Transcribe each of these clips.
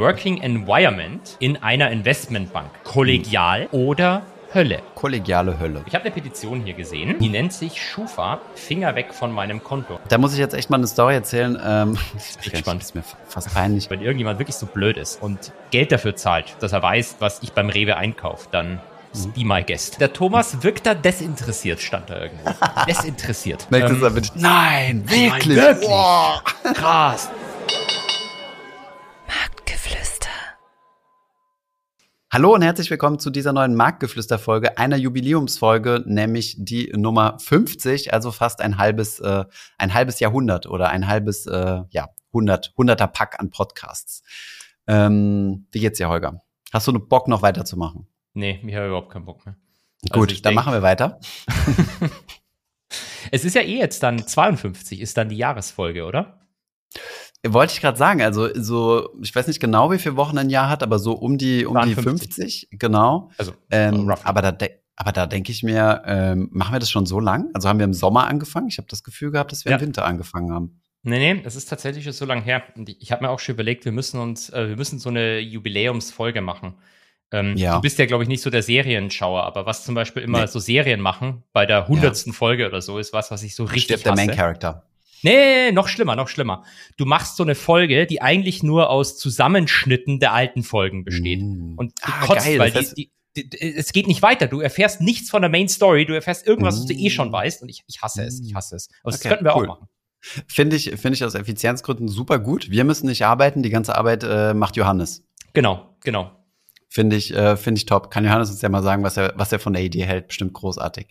Working Environment in einer Investmentbank. Kollegial oder Hölle. Kollegiale Hölle. Ich habe eine Petition hier gesehen, die nennt sich Schufa, Finger weg von meinem Konto. Da muss ich jetzt echt mal eine Story erzählen. Ähm, bin gespannt. ist mir fast peinlich. Wenn irgendjemand wirklich so blöd ist und Geld dafür zahlt, dass er weiß, was ich beim Rewe einkaufe, dann ist be my guest. Der Thomas wirkt da desinteressiert, stand da irgendwo. desinteressiert. Ähm. Nein, wirklich. Nein, wirklich? Boah. krass. Marktgeflüster. Hallo und herzlich willkommen zu dieser neuen Marktgeflüster-Folge, einer Jubiläumsfolge, nämlich die Nummer 50, also fast ein halbes, äh, ein halbes Jahrhundert oder ein halbes, äh, ja, 100, 100er Pack an Podcasts. Ähm, wie geht's dir, Holger? Hast du Bock, noch weiterzumachen? Nee, ich habe überhaupt keinen Bock mehr. Also Gut, ich dann machen wir weiter. Es ist ja eh jetzt dann 52, ist dann die Jahresfolge, oder? Wollte ich gerade sagen, also so, ich weiß nicht genau, wie viele Wochen ein Jahr hat, aber so um die um die 52. 50, genau. Also, Ähm, aber da, aber da denke ich mir, ähm, machen wir das schon so lang? Also haben wir im Sommer angefangen? Ich habe das Gefühl gehabt, dass wir Ja. im Winter angefangen haben. Nee, nee, das ist tatsächlich schon so lange her. Und ich habe mir auch schon überlegt, wir müssen uns, äh, wir müssen so eine Jubiläumsfolge machen. Ähm, Ja. Du bist ja, glaube ich, nicht so der Serienschauer, aber was zum Beispiel immer Nee. so Serien machen, bei der hundertsten Folge oder so, ist was, was ich so richtig Stirbt der. Main Character. Nee, noch schlimmer, noch schlimmer. Du machst so eine Folge, die eigentlich nur aus Zusammenschnitten der alten Folgen besteht. Mm. Und du Ah, kotzt, geil, weil das heißt- die, die, die, es geht nicht weiter. Du erfährst nichts von der Main Story, du erfährst irgendwas, was du eh Mm. schon weißt. Und ich, ich hasse es, ich hasse es. Aber das Okay, könnten wir cool. auch machen. Finde ich, finde ich aus Effizienzgründen super gut. Wir müssen nicht arbeiten, die ganze Arbeit äh, macht Johannes. Genau, genau. Finde ich, äh, finde ich top. Kann Johannes uns ja mal sagen, was er, was er von der Idee hält. Bestimmt großartig.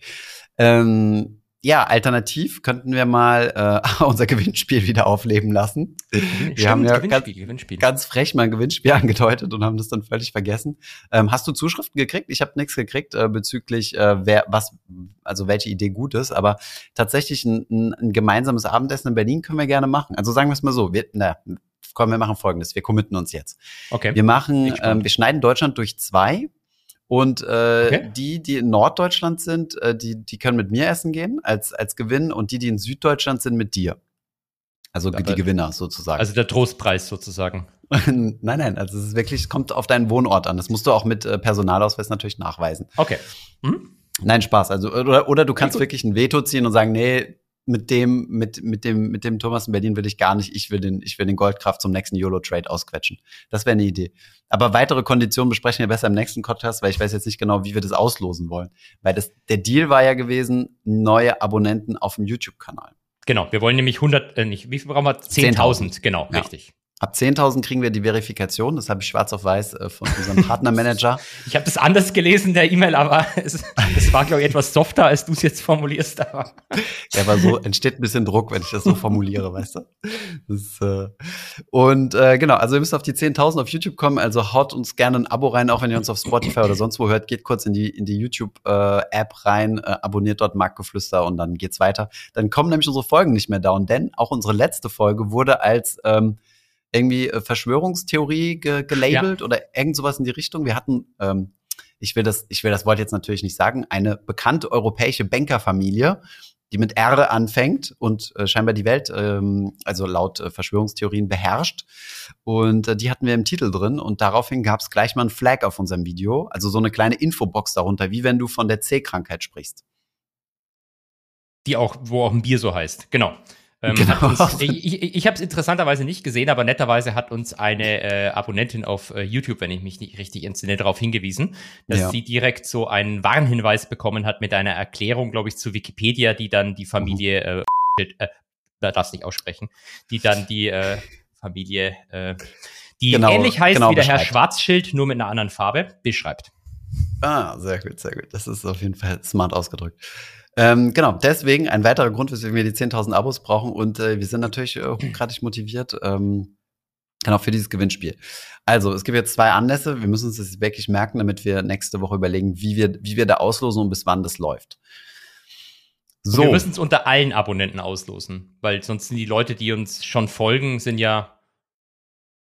Ähm, ja, alternativ könnten wir mal äh, unser Gewinnspiel wieder aufleben lassen. Wir haben ja ganz, Gewinnspiel, Gewinnspiel. ganz frech mal ein Gewinnspiel angedeutet und haben das dann völlig vergessen. Ähm, hast du Zuschriften gekriegt? Ich habe nichts gekriegt äh, bezüglich äh, wer was, also welche Idee gut ist. Aber tatsächlich ein, ein, ein gemeinsames Abendessen in Berlin können wir gerne machen. Also sagen wir es mal so. Wir, na, komm, wir machen Folgendes. Wir committen uns jetzt. okay. Wir machen, ähm, wir schneiden Deutschland durch zwei. Und äh, Okay. die, die in Norddeutschland sind, äh, die, die können mit mir essen gehen als, als Gewinn und die, die in Süddeutschland sind, mit dir. Also Aber- die Gewinner sozusagen. Also der Trostpreis sozusagen. nein, nein, also es ist wirklich, kommt auf deinen Wohnort an. Das musst du auch mit äh, Personalausweis natürlich nachweisen. Okay. Hm? Nein, Spaß. Also, oder, oder du kannst gut. wirklich ein Veto ziehen und sagen, nee, mit dem, mit, mit dem, mit dem Thomas in Berlin will ich gar nicht. Ich will den, ich will den Goldkraft zum nächsten YOLO-Trade ausquetschen. Das wäre eine Idee. Aber weitere Konditionen besprechen wir besser im nächsten Podcast, weil ich weiß jetzt nicht genau, wie wir das auslosen wollen. Weil das, der Deal war ja gewesen, neue Abonnenten auf dem YouTube-Kanal. Genau, wir wollen nämlich 100, äh, nicht, wie viel brauchen wir? 10.000, 10.000. genau, Ja. richtig. Ab 10.000 kriegen wir die Verifikation. Das habe ich schwarz auf weiß äh, von unserem Partnermanager. Ich habe das anders gelesen, der E-Mail, aber es, es war, glaube ich, etwas softer, als du es jetzt formulierst. Aber Ja, aber so entsteht ein bisschen Druck, wenn ich das so formuliere, weißt du? Ist, äh und äh, genau, also ihr müsst auf die 10.000 auf YouTube kommen, also haut uns gerne ein Abo rein, auch wenn ihr uns auf Spotify oder sonst wo hört, geht kurz in die, in die YouTube-App rein, äh, abonniert dort Marktgeflüster und dann geht's weiter. Dann kommen nämlich unsere Folgen nicht mehr down, denn auch unsere letzte Folge wurde als ähm, irgendwie äh, Verschwörungstheorie ge gelabelt oder irgend sowas in die Richtung. Wir hatten ähm, ich will das, ich will das Wort jetzt natürlich nicht sagen, eine bekannte europäische Bankerfamilie, die mit R anfängt und äh, scheinbar die Welt, ähm, also laut äh, Verschwörungstheorien beherrscht. Und äh, die hatten wir im Titel drin und daraufhin gab es gleich mal ein Flag auf unserem Video, also so eine kleine Infobox darunter, wie wenn du von der C-Krankheit sprichst. die auch, wo auch ein Bier so heißt, genau. Ähm, Genau. Uns, ich ich, ich habe es interessanterweise nicht gesehen, aber netterweise hat uns eine äh, Abonnentin auf äh, YouTube, wenn ich mich nicht richtig entsinne, darauf hingewiesen, dass Ja. sie direkt so einen Warnhinweis bekommen hat mit einer Erklärung, glaube ich, zu Wikipedia, die dann die Familie, äh, äh, da darfst nicht aussprechen, die dann die äh, Familie, äh, die Genau, ähnlich heißt genau wie der Herr beschreibt. Schwarzschild, nur mit einer anderen Farbe, beschreibt. Ah, sehr gut, sehr gut. Das ist auf jeden Fall smart ausgedrückt. Ähm, genau, deswegen ein weiterer Grund, weswegen wir die 10.000 Abos brauchen und äh, wir sind natürlich äh, hochgradig motiviert, ähm, genau für dieses Gewinnspiel. Also, es gibt jetzt zwei Anlässe, wir müssen uns das wirklich merken, damit wir nächste Woche überlegen, wie wir, wie wir da auslosen und bis wann das läuft. Und So, Wir müssen es unter allen Abonnenten auslosen, weil sonst sind die Leute, die uns schon folgen, sind ja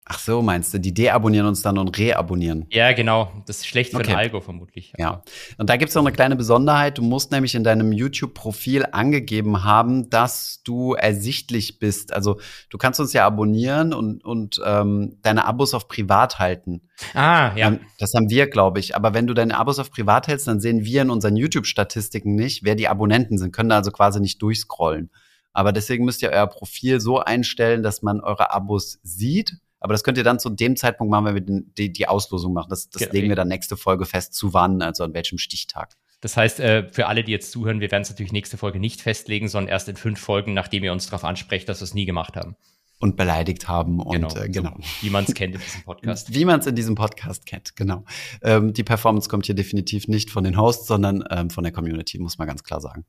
Ach so, meinst du, die deabonnieren uns dann und reabonnieren? Ja, genau. Das ist schlecht für Okay. den Algo vermutlich. Ja. Und da gibt's noch eine kleine Besonderheit. Du musst nämlich in deinem YouTube-Profil angegeben haben, dass du ersichtlich bist. Also du kannst uns ja abonnieren und, und ähm, deine Abos auf privat halten. Ah, ja. Ähm, das haben wir, glaube ich. Aber wenn du deine Abos auf privat hältst, dann sehen wir in unseren YouTube-Statistiken nicht, wer die Abonnenten sind, können da also quasi nicht durchscrollen. Aber deswegen müsst ihr euer Profil so einstellen, dass man eure Abos sieht. Aber das könnt ihr dann zu dem Zeitpunkt machen, wenn wir den, die, die Auslosung machen. Das, das Okay. legen wir dann nächste Folge fest, zu wann, also an welchem Stichtag. Das heißt, äh, für alle, die jetzt zuhören, wir werden es natürlich nächste Folge nicht festlegen, sondern erst in fünf Folgen, nachdem ihr uns darauf ansprecht, dass wir es nie gemacht haben. Und beleidigt haben und äh, genau. So, wie man es kennt in diesem Podcast. Wie man es in diesem Podcast kennt, genau. Ähm, die Performance kommt hier definitiv nicht von den Hosts, sondern ähm, von der Community, muss man ganz klar sagen.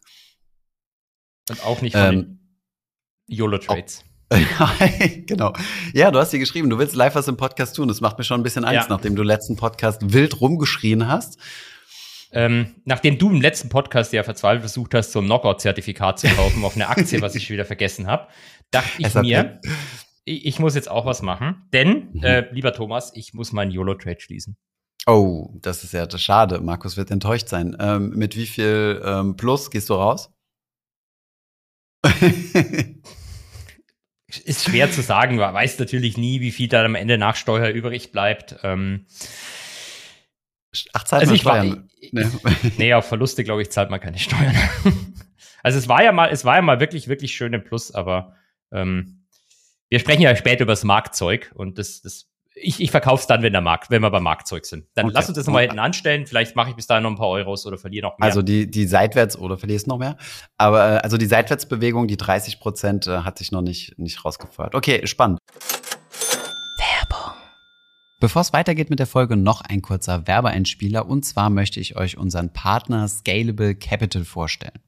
Und auch nicht von Ähm, den YOLO-Trades. genau. Ja, du hast hier geschrieben, du willst live was im Podcast tun. Das macht mir schon ein bisschen Angst, Ja. nachdem du letzten Podcast wild rumgeschrien hast. Ähm, nachdem du im letzten Podcast ja verzweifelt versucht hast, so ein Knockout-Zertifikat zu kaufen auf eine Aktie, was ich wieder vergessen habe, dachte ich SAP. mir, ich, ich muss jetzt auch was machen. Denn, Mhm. äh, lieber Thomas, ich muss meinen YOLO-Trade schließen. Oh, das ist ja das schade. Markus wird enttäuscht sein. Ähm, mit wie viel ähm, Plus gehst du raus? Ist schwer zu sagen, man weiß natürlich nie, wie viel da am Ende nach Steuer übrig bleibt. Ähm, Ach, zahlt also man Steuern. Nee. nee, auf Verluste, glaube ich, zahlt man keine Steuern. also es war ja mal, es war ja mal wirklich, wirklich schön im Plus, aber ähm, wir sprechen ja später über das Marktzeug und das, das ich, ich verkaufe es dann, wenn der Markt, wenn wir beim Marktzeug sind. Dann Okay. lass uns das nochmal hinten anstellen. Vielleicht mache ich bis dahin noch ein paar Euros oder verliere noch mehr. Also die, die seitwärts, oder verlierst noch mehr? Aber äh, also die Seitwärtsbewegung, die 30 Prozent, äh, hat sich noch nicht, nicht rausgefeuert. Okay, spannend. Bevor es weitergeht mit der Folge, noch ein kurzer Werbeeinspieler. Und zwar möchte ich euch unseren Partner Scalable Capital vorstellen.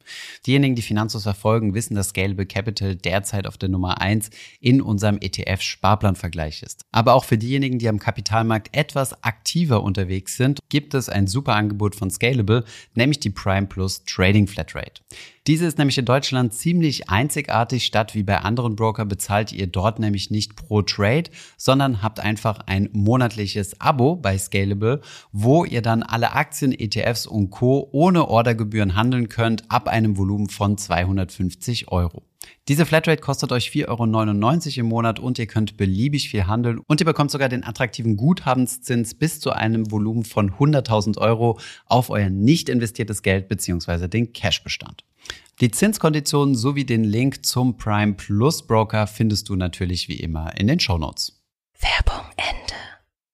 Diejenigen, die Finanzos verfolgen, wissen, dass Scalable Capital derzeit auf der Nummer eins in unserem ETF-Sparplanvergleich ist. Aber auch für diejenigen, die am Kapitalmarkt etwas aktiver unterwegs sind, gibt es ein super Angebot von Scalable, nämlich die Prime Plus Trading Flatrate. Diese ist nämlich in Deutschland ziemlich einzigartig. Statt wie bei anderen Broker bezahlt ihr dort nämlich nicht pro Trade, sondern habt einfach ein monatliches Abo bei Scalable, wo ihr dann alle Aktien, ETFs und Co. ohne Ordergebühren handeln könnt ab einem Volumen von 250 Euro. Diese Flatrate kostet euch 4,99 Euro im Monat und ihr könnt beliebig viel handeln und ihr bekommt sogar den attraktiven Guthabenszins bis zu einem Volumen von 100.000 Euro auf euer nicht investiertes Geld bzw. den Cashbestand. Die Zinskonditionen sowie den Link zum Prime Plus Broker findest du natürlich wie immer in den Shownotes. Werbung Ende.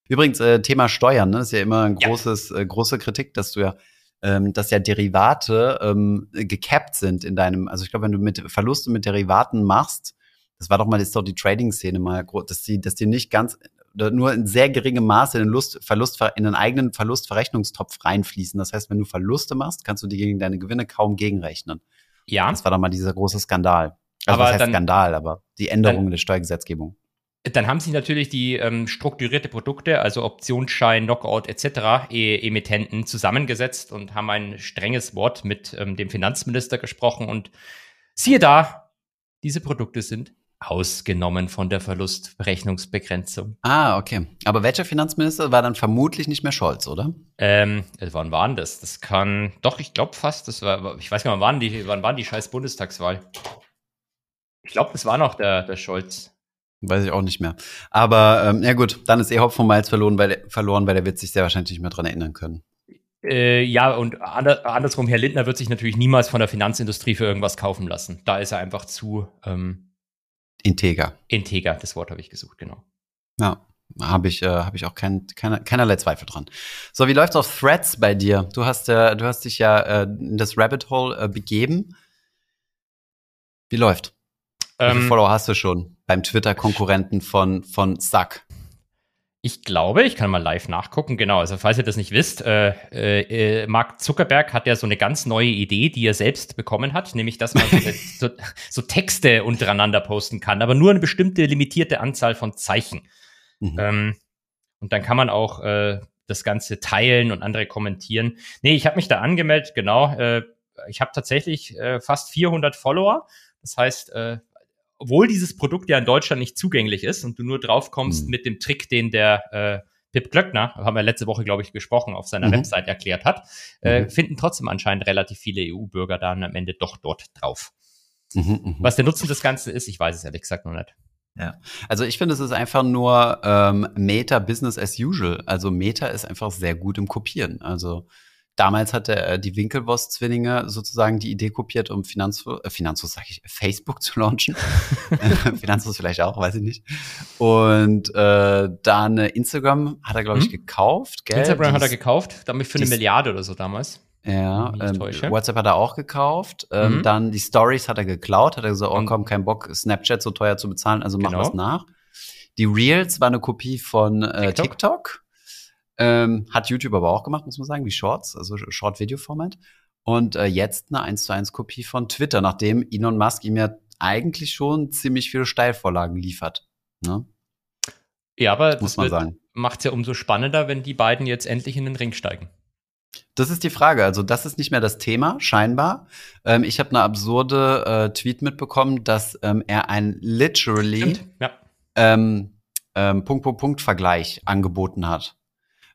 Übrigens, äh, Thema Steuern, ne, ist ja immer ein Ja. großes, äh, große Kritik, dass du ja, ähm, dass ja Derivate ähm, gecapped sind in deinem, also ich glaube, wenn du mit Verluste mit Derivaten machst, das war doch mal, das ist doch die Trading-Szene mal, gro- dass die, dass die nicht ganz, oder nur in sehr geringem Maße in den Lust, Verlust, in den eigenen Verlustverrechnungstopf reinfließen. Das heißt, wenn du Verluste machst, kannst du die gegen deine Gewinne kaum gegenrechnen. Ja, Das war doch mal dieser große Skandal. Also Aber was heißt dann- Skandal, aber die Änderung der Steuergesetzgebung. dann haben sie natürlich die ähm, strukturierte Produkte, also Optionsschein, Knockout etc., e Emittenten zusammengesetzt und haben ein strenges Wort mit ähm, dem Finanzminister gesprochen und siehe da, diese Produkte sind ausgenommen von der Verlustberechnungsbegrenzung. Ah, okay. Aber welcher Finanzminister war dann vermutlich nicht mehr Scholz, oder? Ähm, äh, wann waren das? Das kann, doch, ich glaube fast, das war, ich weiß gar nicht, wann waren die, wann waren die scheiß Bundestagswahl? Ich glaube, das war noch der, der Scholz. Weiß ich auch nicht mehr. Aber ähm, ja gut, dann ist eh Hopfen und Malz verloren, weil, verloren, weil der wird sich sehr wahrscheinlich nicht mehr dran erinnern können. Äh, ja, und ander, andersrum, Herr Lindner wird sich natürlich niemals von der Finanzindustrie für irgendwas kaufen lassen. Da ist er einfach zu ähm, Integer. integer. Das Wort habe ich gesucht, genau. Ja, habe ich, äh, hab ich auch kein, keine, keinerlei Zweifel dran. So, wie läuft's auf Threads bei dir? Du hast, äh, du hast dich ja äh, in das Rabbit Hole äh, begeben. Wie läuft? Wie viele Ähm, Follower hast du schon beim Twitter-Konkurrenten von, von Suck? Ich glaube, ich kann mal live nachgucken. Genau, also falls ihr das nicht wisst, äh, äh, äh, Mark Zuckerberg hat ja so eine ganz neue Idee, die er selbst bekommen hat, nämlich dass man so, so, so Texte untereinander posten kann, aber nur eine bestimmte limitierte Anzahl von Zeichen. Mhm. Ähm, und dann kann man auch äh, das Ganze teilen und andere kommentieren. Nee, ich habe mich da angemeldet, genau. Äh, ich habe tatsächlich äh, fast 400 Follower. Das heißt, äh, obwohl dieses Produkt ja in Deutschland nicht zugänglich ist und du nur drauf kommst Mhm. mit dem Trick, den der äh, Pip Glöckner, haben wir letzte Woche, glaube ich, gesprochen, auf seiner Mhm. Website erklärt hat, äh, Mhm. finden trotzdem anscheinend relativ viele EU-Bürger dann am Ende doch dort drauf. Mhm, mhm. Was der Nutzen des Ganzen ist, ich weiß es ehrlich gesagt noch nicht. Also ich finde, es ist einfach nur ähm, Meta Business as usual. Also Meta ist einfach sehr gut im Kopieren. Also damals hatte äh, die Winkelwurst-Zwillinge sozusagen die Idee kopiert, um Finanzfluss, äh, Finanzfluss sag ich, Facebook zu launchen. Finanzfluss vielleicht auch, weiß ich nicht. Und äh, dann äh, Instagram hat er, glaube ich, Mhm. gekauft. Gell? Instagram hat er Dies- gekauft, damit für eine dies- Milliarde oder so damals. Ja, ähm. WhatsApp hat er auch gekauft. Ähm, Mhm. Dann die Stories hat er geklaut, hat er gesagt, oh Und- komm, kein Bock, Snapchat so teuer zu bezahlen, also mach Genau. was nach. Die Reels war eine Kopie von äh, TikTok. TikTok. Ähm, hat YouTube aber auch gemacht, muss man sagen, wie Shorts, also Short-Video-Format. Und äh, jetzt eine 1 zu 1 Kopie von Twitter, nachdem Elon Musk ihm ja eigentlich schon ziemlich viele Steilvorlagen liefert. Ne? Ja, aber Muss das man wird- sagen. macht's ja umso spannender, wenn die beiden jetzt endlich in den Ring steigen. Das ist die Frage. Also, das ist nicht mehr das Thema, scheinbar. Ähm, ich habe eine absurde äh, Tweet mitbekommen, dass ähm, er ein literally Stimmt. Ja. ähm, ähm, Punkt, Punkt, Punkt Vergleich angeboten hat.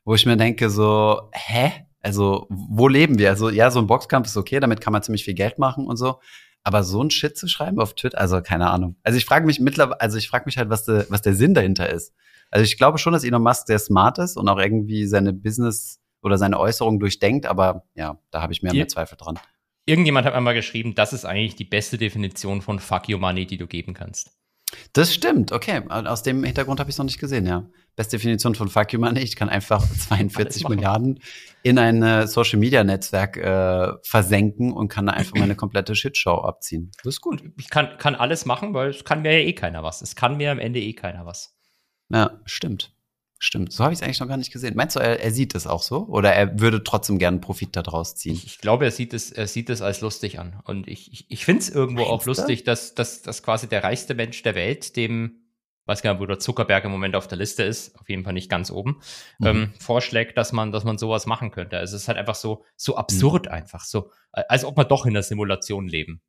Wo ich mir denke, so, hä? Also, wo leben wir? Also, ja, so ein Boxkampf ist okay, damit kann man ziemlich viel Geld machen und so. Aber so ein Shit zu schreiben auf Twitter, also keine Ahnung. Also ich frage mich mittlerweile, also ich frage mich halt, was, de, was der Sinn dahinter ist. Also ich glaube schon, dass Elon Musk sehr smart ist und auch irgendwie seine Business oder seine Äußerungen durchdenkt, aber ja, da habe ich mehr und mehr Zweifel dran. Irgendjemand hat einmal geschrieben, das ist eigentlich die beste Definition von Fuck You Money, die du geben kannst. Das stimmt, okay. Aus dem Hintergrund habe ich es noch nicht gesehen, ja. Beste Definition von Fuck You Money. Ich kann einfach 42 machen. Milliarden in ein äh, Social Media Netzwerk äh, versenken und kann da einfach meine komplette Shitshow abziehen. Das ist gut. Ich kann, kann alles machen, weil es kann mir ja eh keiner was. Es kann mir am Ende eh keiner was. Ja, stimmt. Stimmt. So habe ich es eigentlich noch gar nicht gesehen. Meinst du, er, er sieht es auch so? Oder er würde trotzdem gerne Profit daraus ziehen? Ich, ich glaube, er sieht es, er sieht es als lustig an. Und ich, ich, ich finde es irgendwo auch Meinst du? lustig, dass, dass, dass quasi der reichste Mensch der Welt, dem, weiß gar nicht, wo der Zuckerberg im Moment auf der Liste ist, auf jeden Fall nicht ganz oben, Mhm. ähm, vorschlägt, dass man, dass man sowas machen könnte. Also es ist halt einfach so, so absurd einfach, so, äh, als ob wir doch in der Simulation leben.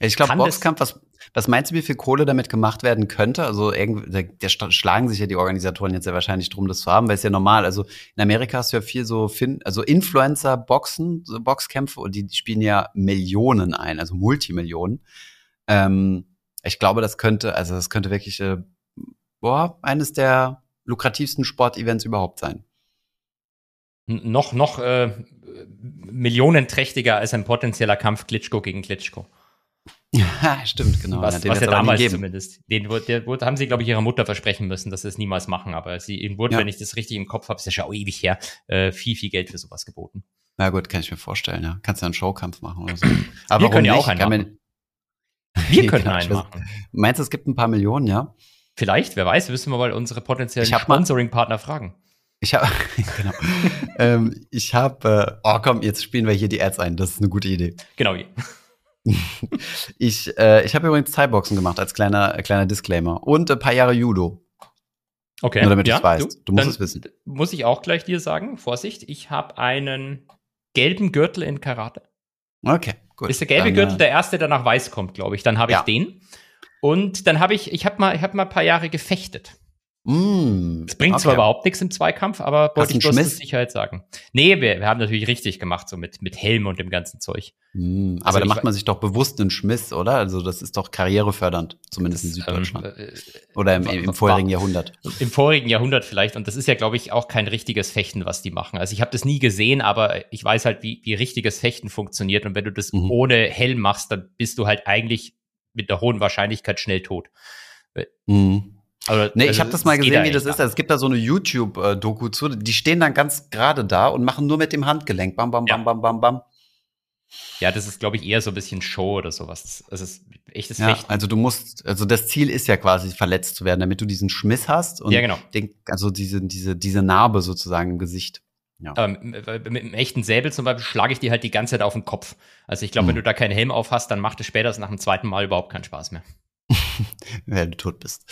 Ich glaube, Boxkampf, was, was meinst du, wie viel Kohle damit gemacht werden könnte? Also irgendwie, da, da schlagen sich ja die Organisatoren jetzt ja wahrscheinlich drum, das zu haben, weil es ja normal. Also in Amerika hast du ja viel so, fin also Influencer-Boxen, so Boxkämpfe und die, die spielen ja Millionen ein, also Multimillionen. Ähm, ich glaube, das könnte, also das könnte wirklich, äh, boah, eines der lukrativsten Sportevents überhaupt sein. Noch, noch äh, millionenträchtiger als ein potenzieller Kampf Klitschko gegen Klitschko. Ja, stimmt, genau. was was ja aber nie damals zumindest. Den, der, wurde, haben sie, glaube ich, ihrer Mutter versprechen müssen, dass sie es niemals machen. Aber sie, ihnen wurde, Ja. wenn ich das richtig im Kopf habe, ist ja schon ewig her, äh, viel, viel Geld für sowas geboten. Na gut, kann ich mir vorstellen, ja. Kannst ja einen Showkampf machen oder so. Aber Wir können ja auch einen machen. Wir können einen machen. Meinst du, es gibt ein paar Millionen, ja? Vielleicht, wer weiß, müssen wir mal unsere potenziellen Ich Sponsoring-Partner fragen. Ich habe, genau. ähm, ich habe, äh, oh komm, jetzt spielen wir hier die Ads ein. Das ist eine gute Idee. Genau. Ich, äh, ich habe übrigens Thai-Boxen gemacht als kleiner, äh, kleiner Disclaimer und ein paar Jahre Judo. Okay. Nur damit du's weißt. Du musst es wissen. Muss ich auch gleich dir sagen, Vorsicht, ich habe einen gelben Gürtel in Karate. Okay, gut. Ist der gelbe Dann, Gürtel äh, der erste, der nach weiß kommt, glaube ich. Dann habe ich Ja. den. Und dann habe ich, ich habe mal, ich habe mal ein paar Jahre gefechtet. Mm, Das bringt zwar okay. überhaupt nichts im Zweikampf, aber Hast wollte ich bloß zur Sicherheit sagen. Nee, wir, wir haben natürlich richtig gemacht, so mit, mit Helm und dem ganzen Zeug. Mm, aber Also da macht man sich doch bewusst einen Schmiss, oder? Also das ist doch karrierefördernd, zumindest in Süddeutschland. Ähm, äh, oder im, im wa- vorherigen Jahrhundert. Im vorigen Jahrhundert vielleicht. Und das ist ja, glaube ich, auch kein richtiges Fechten, was die machen. Also ich habe das nie gesehen, aber ich weiß halt, wie, wie richtiges Fechten funktioniert. Und wenn du das Mhm. ohne Helm machst, dann bist du halt eigentlich mit einer hohen Wahrscheinlichkeit schnell tot. Mhm. Also, Nee, ich also habe das mal gesehen, wie das ist. Es gibt da so eine YouTube-Doku zu. Die stehen dann ganz gerade da und machen nur mit dem Handgelenk. Bam, bam, Ja. bam, bam, bam, bam. Ja, das ist, glaube ich, eher so ein bisschen Show oder sowas. Es ist echtes Ja, Fechten. also du musst, also das Ziel ist ja quasi verletzt zu werden, damit du diesen Schmiss hast und Ja, genau. den, also diese, diese, diese Narbe sozusagen im Gesicht. Ja. Aber mit, einem echten Säbel zum Beispiel schlage ich dir halt die ganze Zeit auf den Kopf. Also ich glaube, wenn Mhm. du da keinen Helm auf hast, dann macht es später nach dem zweiten Mal überhaupt keinen Spaß mehr. wenn du tot bist.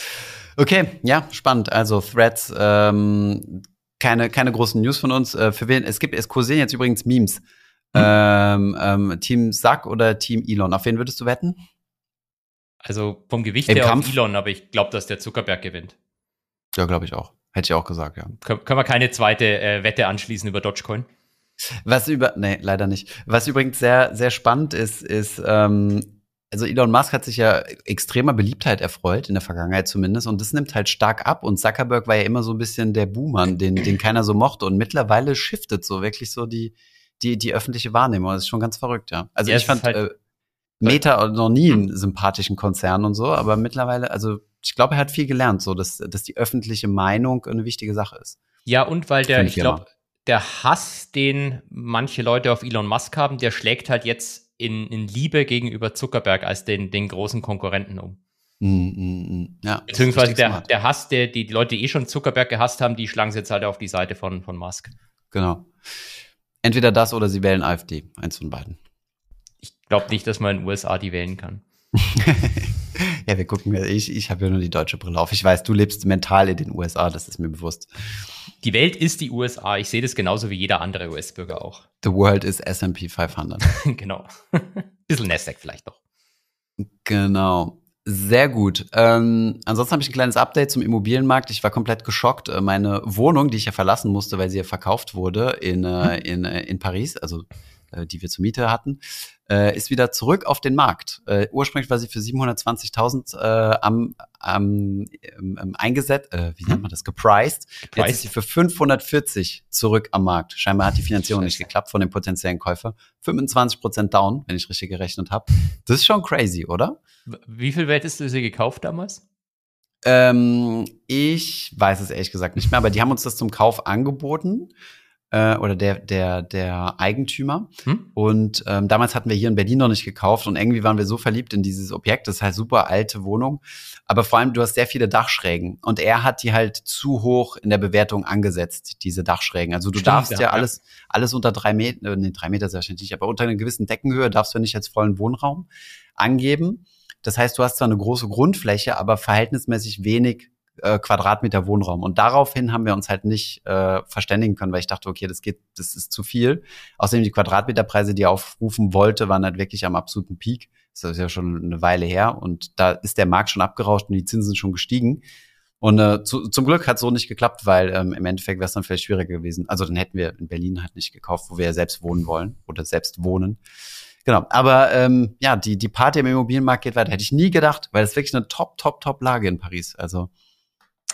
Okay, ja, spannend. Also Threads, ähm, keine, keine großen News von uns. Äh, für wen, es gibt, es kursieren jetzt übrigens Memes. Hm. Ähm, ähm, Team Sack oder Team Elon? Auf wen würdest du wetten? Also vom Gewicht Im her Kampf? auf Elon, aber ich glaube, dass der Zuckerberg gewinnt. Ja, glaube ich auch. Hätte ich auch gesagt, ja. Kön können wir keine zweite äh, Wette anschließen über Dogecoin? Was über, nee, leider nicht. Was übrigens sehr, sehr spannend ist, ist, ähm, also Elon Musk hat sich ja extremer Beliebtheit erfreut, in der Vergangenheit zumindest, und das nimmt halt stark ab. Und Zuckerberg war ja immer so ein bisschen der Boomer, den, den keiner so mochte. Und mittlerweile shiftet so wirklich so die, die, die öffentliche Wahrnehmung. Das ist schon ganz verrückt, ja. Also Ja, ich fand halt- äh, Meta noch nie einen sympathischen Konzern und so, aber mittlerweile, also ich glaube, er hat viel gelernt, so dass, dass die öffentliche Meinung eine wichtige Sache ist. Ja, und weil der, Für eine ich glaube, der Hass, den manche Leute auf Elon Musk haben, der schlägt halt jetzt in, in Liebe gegenüber Zuckerberg als den, den großen Konkurrenten um. Mm, mm, mm. Ja, Beziehungsweise der, smart. der Hass, der die, die Leute, die eh schon Zuckerberg gehasst haben, die schlagen sie jetzt halt auf die Seite von, von Musk. Genau. Entweder das oder sie wählen AfD. Eins von beiden. Ich glaube nicht, dass man in den USA die wählen kann. ja, wir gucken. Ich, ich habe ja nur die deutsche Brille auf. Ich weiß, du lebst mental in den USA, das ist mir bewusst. Die Welt ist die USA. Ich sehe das genauso wie jeder andere US-Bürger auch. The world is S&P 500. genau. Bisschen Nasdaq vielleicht noch. Genau. Sehr gut. Ähm, ansonsten habe ich ein kleines Update zum Immobilienmarkt. Ich war komplett geschockt. Äh, Meine Wohnung, die ich ja verlassen musste, weil sie ja verkauft wurde in, äh, in, äh, in Paris, also äh, die wir zur Miete hatten, äh, ist wieder zurück auf den Markt. Äh, ursprünglich war sie für 720.000 äh, am, am ähm, ähm, eingesetzt, äh, wie nennt man das, gepriced. Jetzt Gepriced. ist sie für 540 zurück am Markt. Scheinbar hat die Finanzierung nicht geklappt von dem potenziellen Käufer. 25% down, wenn ich richtig gerechnet habe. Das ist schon crazy, oder? Wie viel Wert ist du sie gekauft damals? Ähm, ich weiß es ehrlich gesagt nicht mehr, aber die haben uns das zum Kauf angeboten. Äh, oder der, der, der Eigentümer. Hm? Und ähm, damals hatten wir hier in Berlin noch nicht gekauft und irgendwie waren wir so verliebt in dieses Objekt. Das ist halt super alte Wohnung. Aber vor allem, du hast sehr viele Dachschrägen. Und er hat die halt zu hoch in der Bewertung angesetzt, diese Dachschrägen. Also du Stimmt, darfst ja, ja, alles, alles unter drei Meter, äh, nee, drei Meter ist wahrscheinlich nicht, aber unter einer gewissen Deckenhöhe darfst du nicht als vollen Wohnraum angeben. Das heißt, du hast zwar eine große Grundfläche, aber verhältnismäßig wenig äh, Quadratmeter Wohnraum. Und daraufhin haben wir uns halt nicht äh, verständigen können, weil ich dachte, okay, das geht, das ist zu viel. Außerdem die Quadratmeterpreise, die er aufrufen wollte, waren halt wirklich am absoluten Peak. Das ist ja schon eine Weile her und da ist der Markt schon abgerauscht und die Zinsen schon gestiegen. Und äh, zu, zum Glück hat so nicht geklappt, weil ähm, im Endeffekt wäre es dann vielleicht schwieriger gewesen. Also dann hätten wir in Berlin halt nicht gekauft, wo wir ja selbst wohnen wollen oder selbst wohnen. Genau, aber ähm, ja, die, die Party im Immobilienmarkt geht weiter. Hätte ich nie gedacht, weil es wirklich eine top, top, top Lage in Paris. Also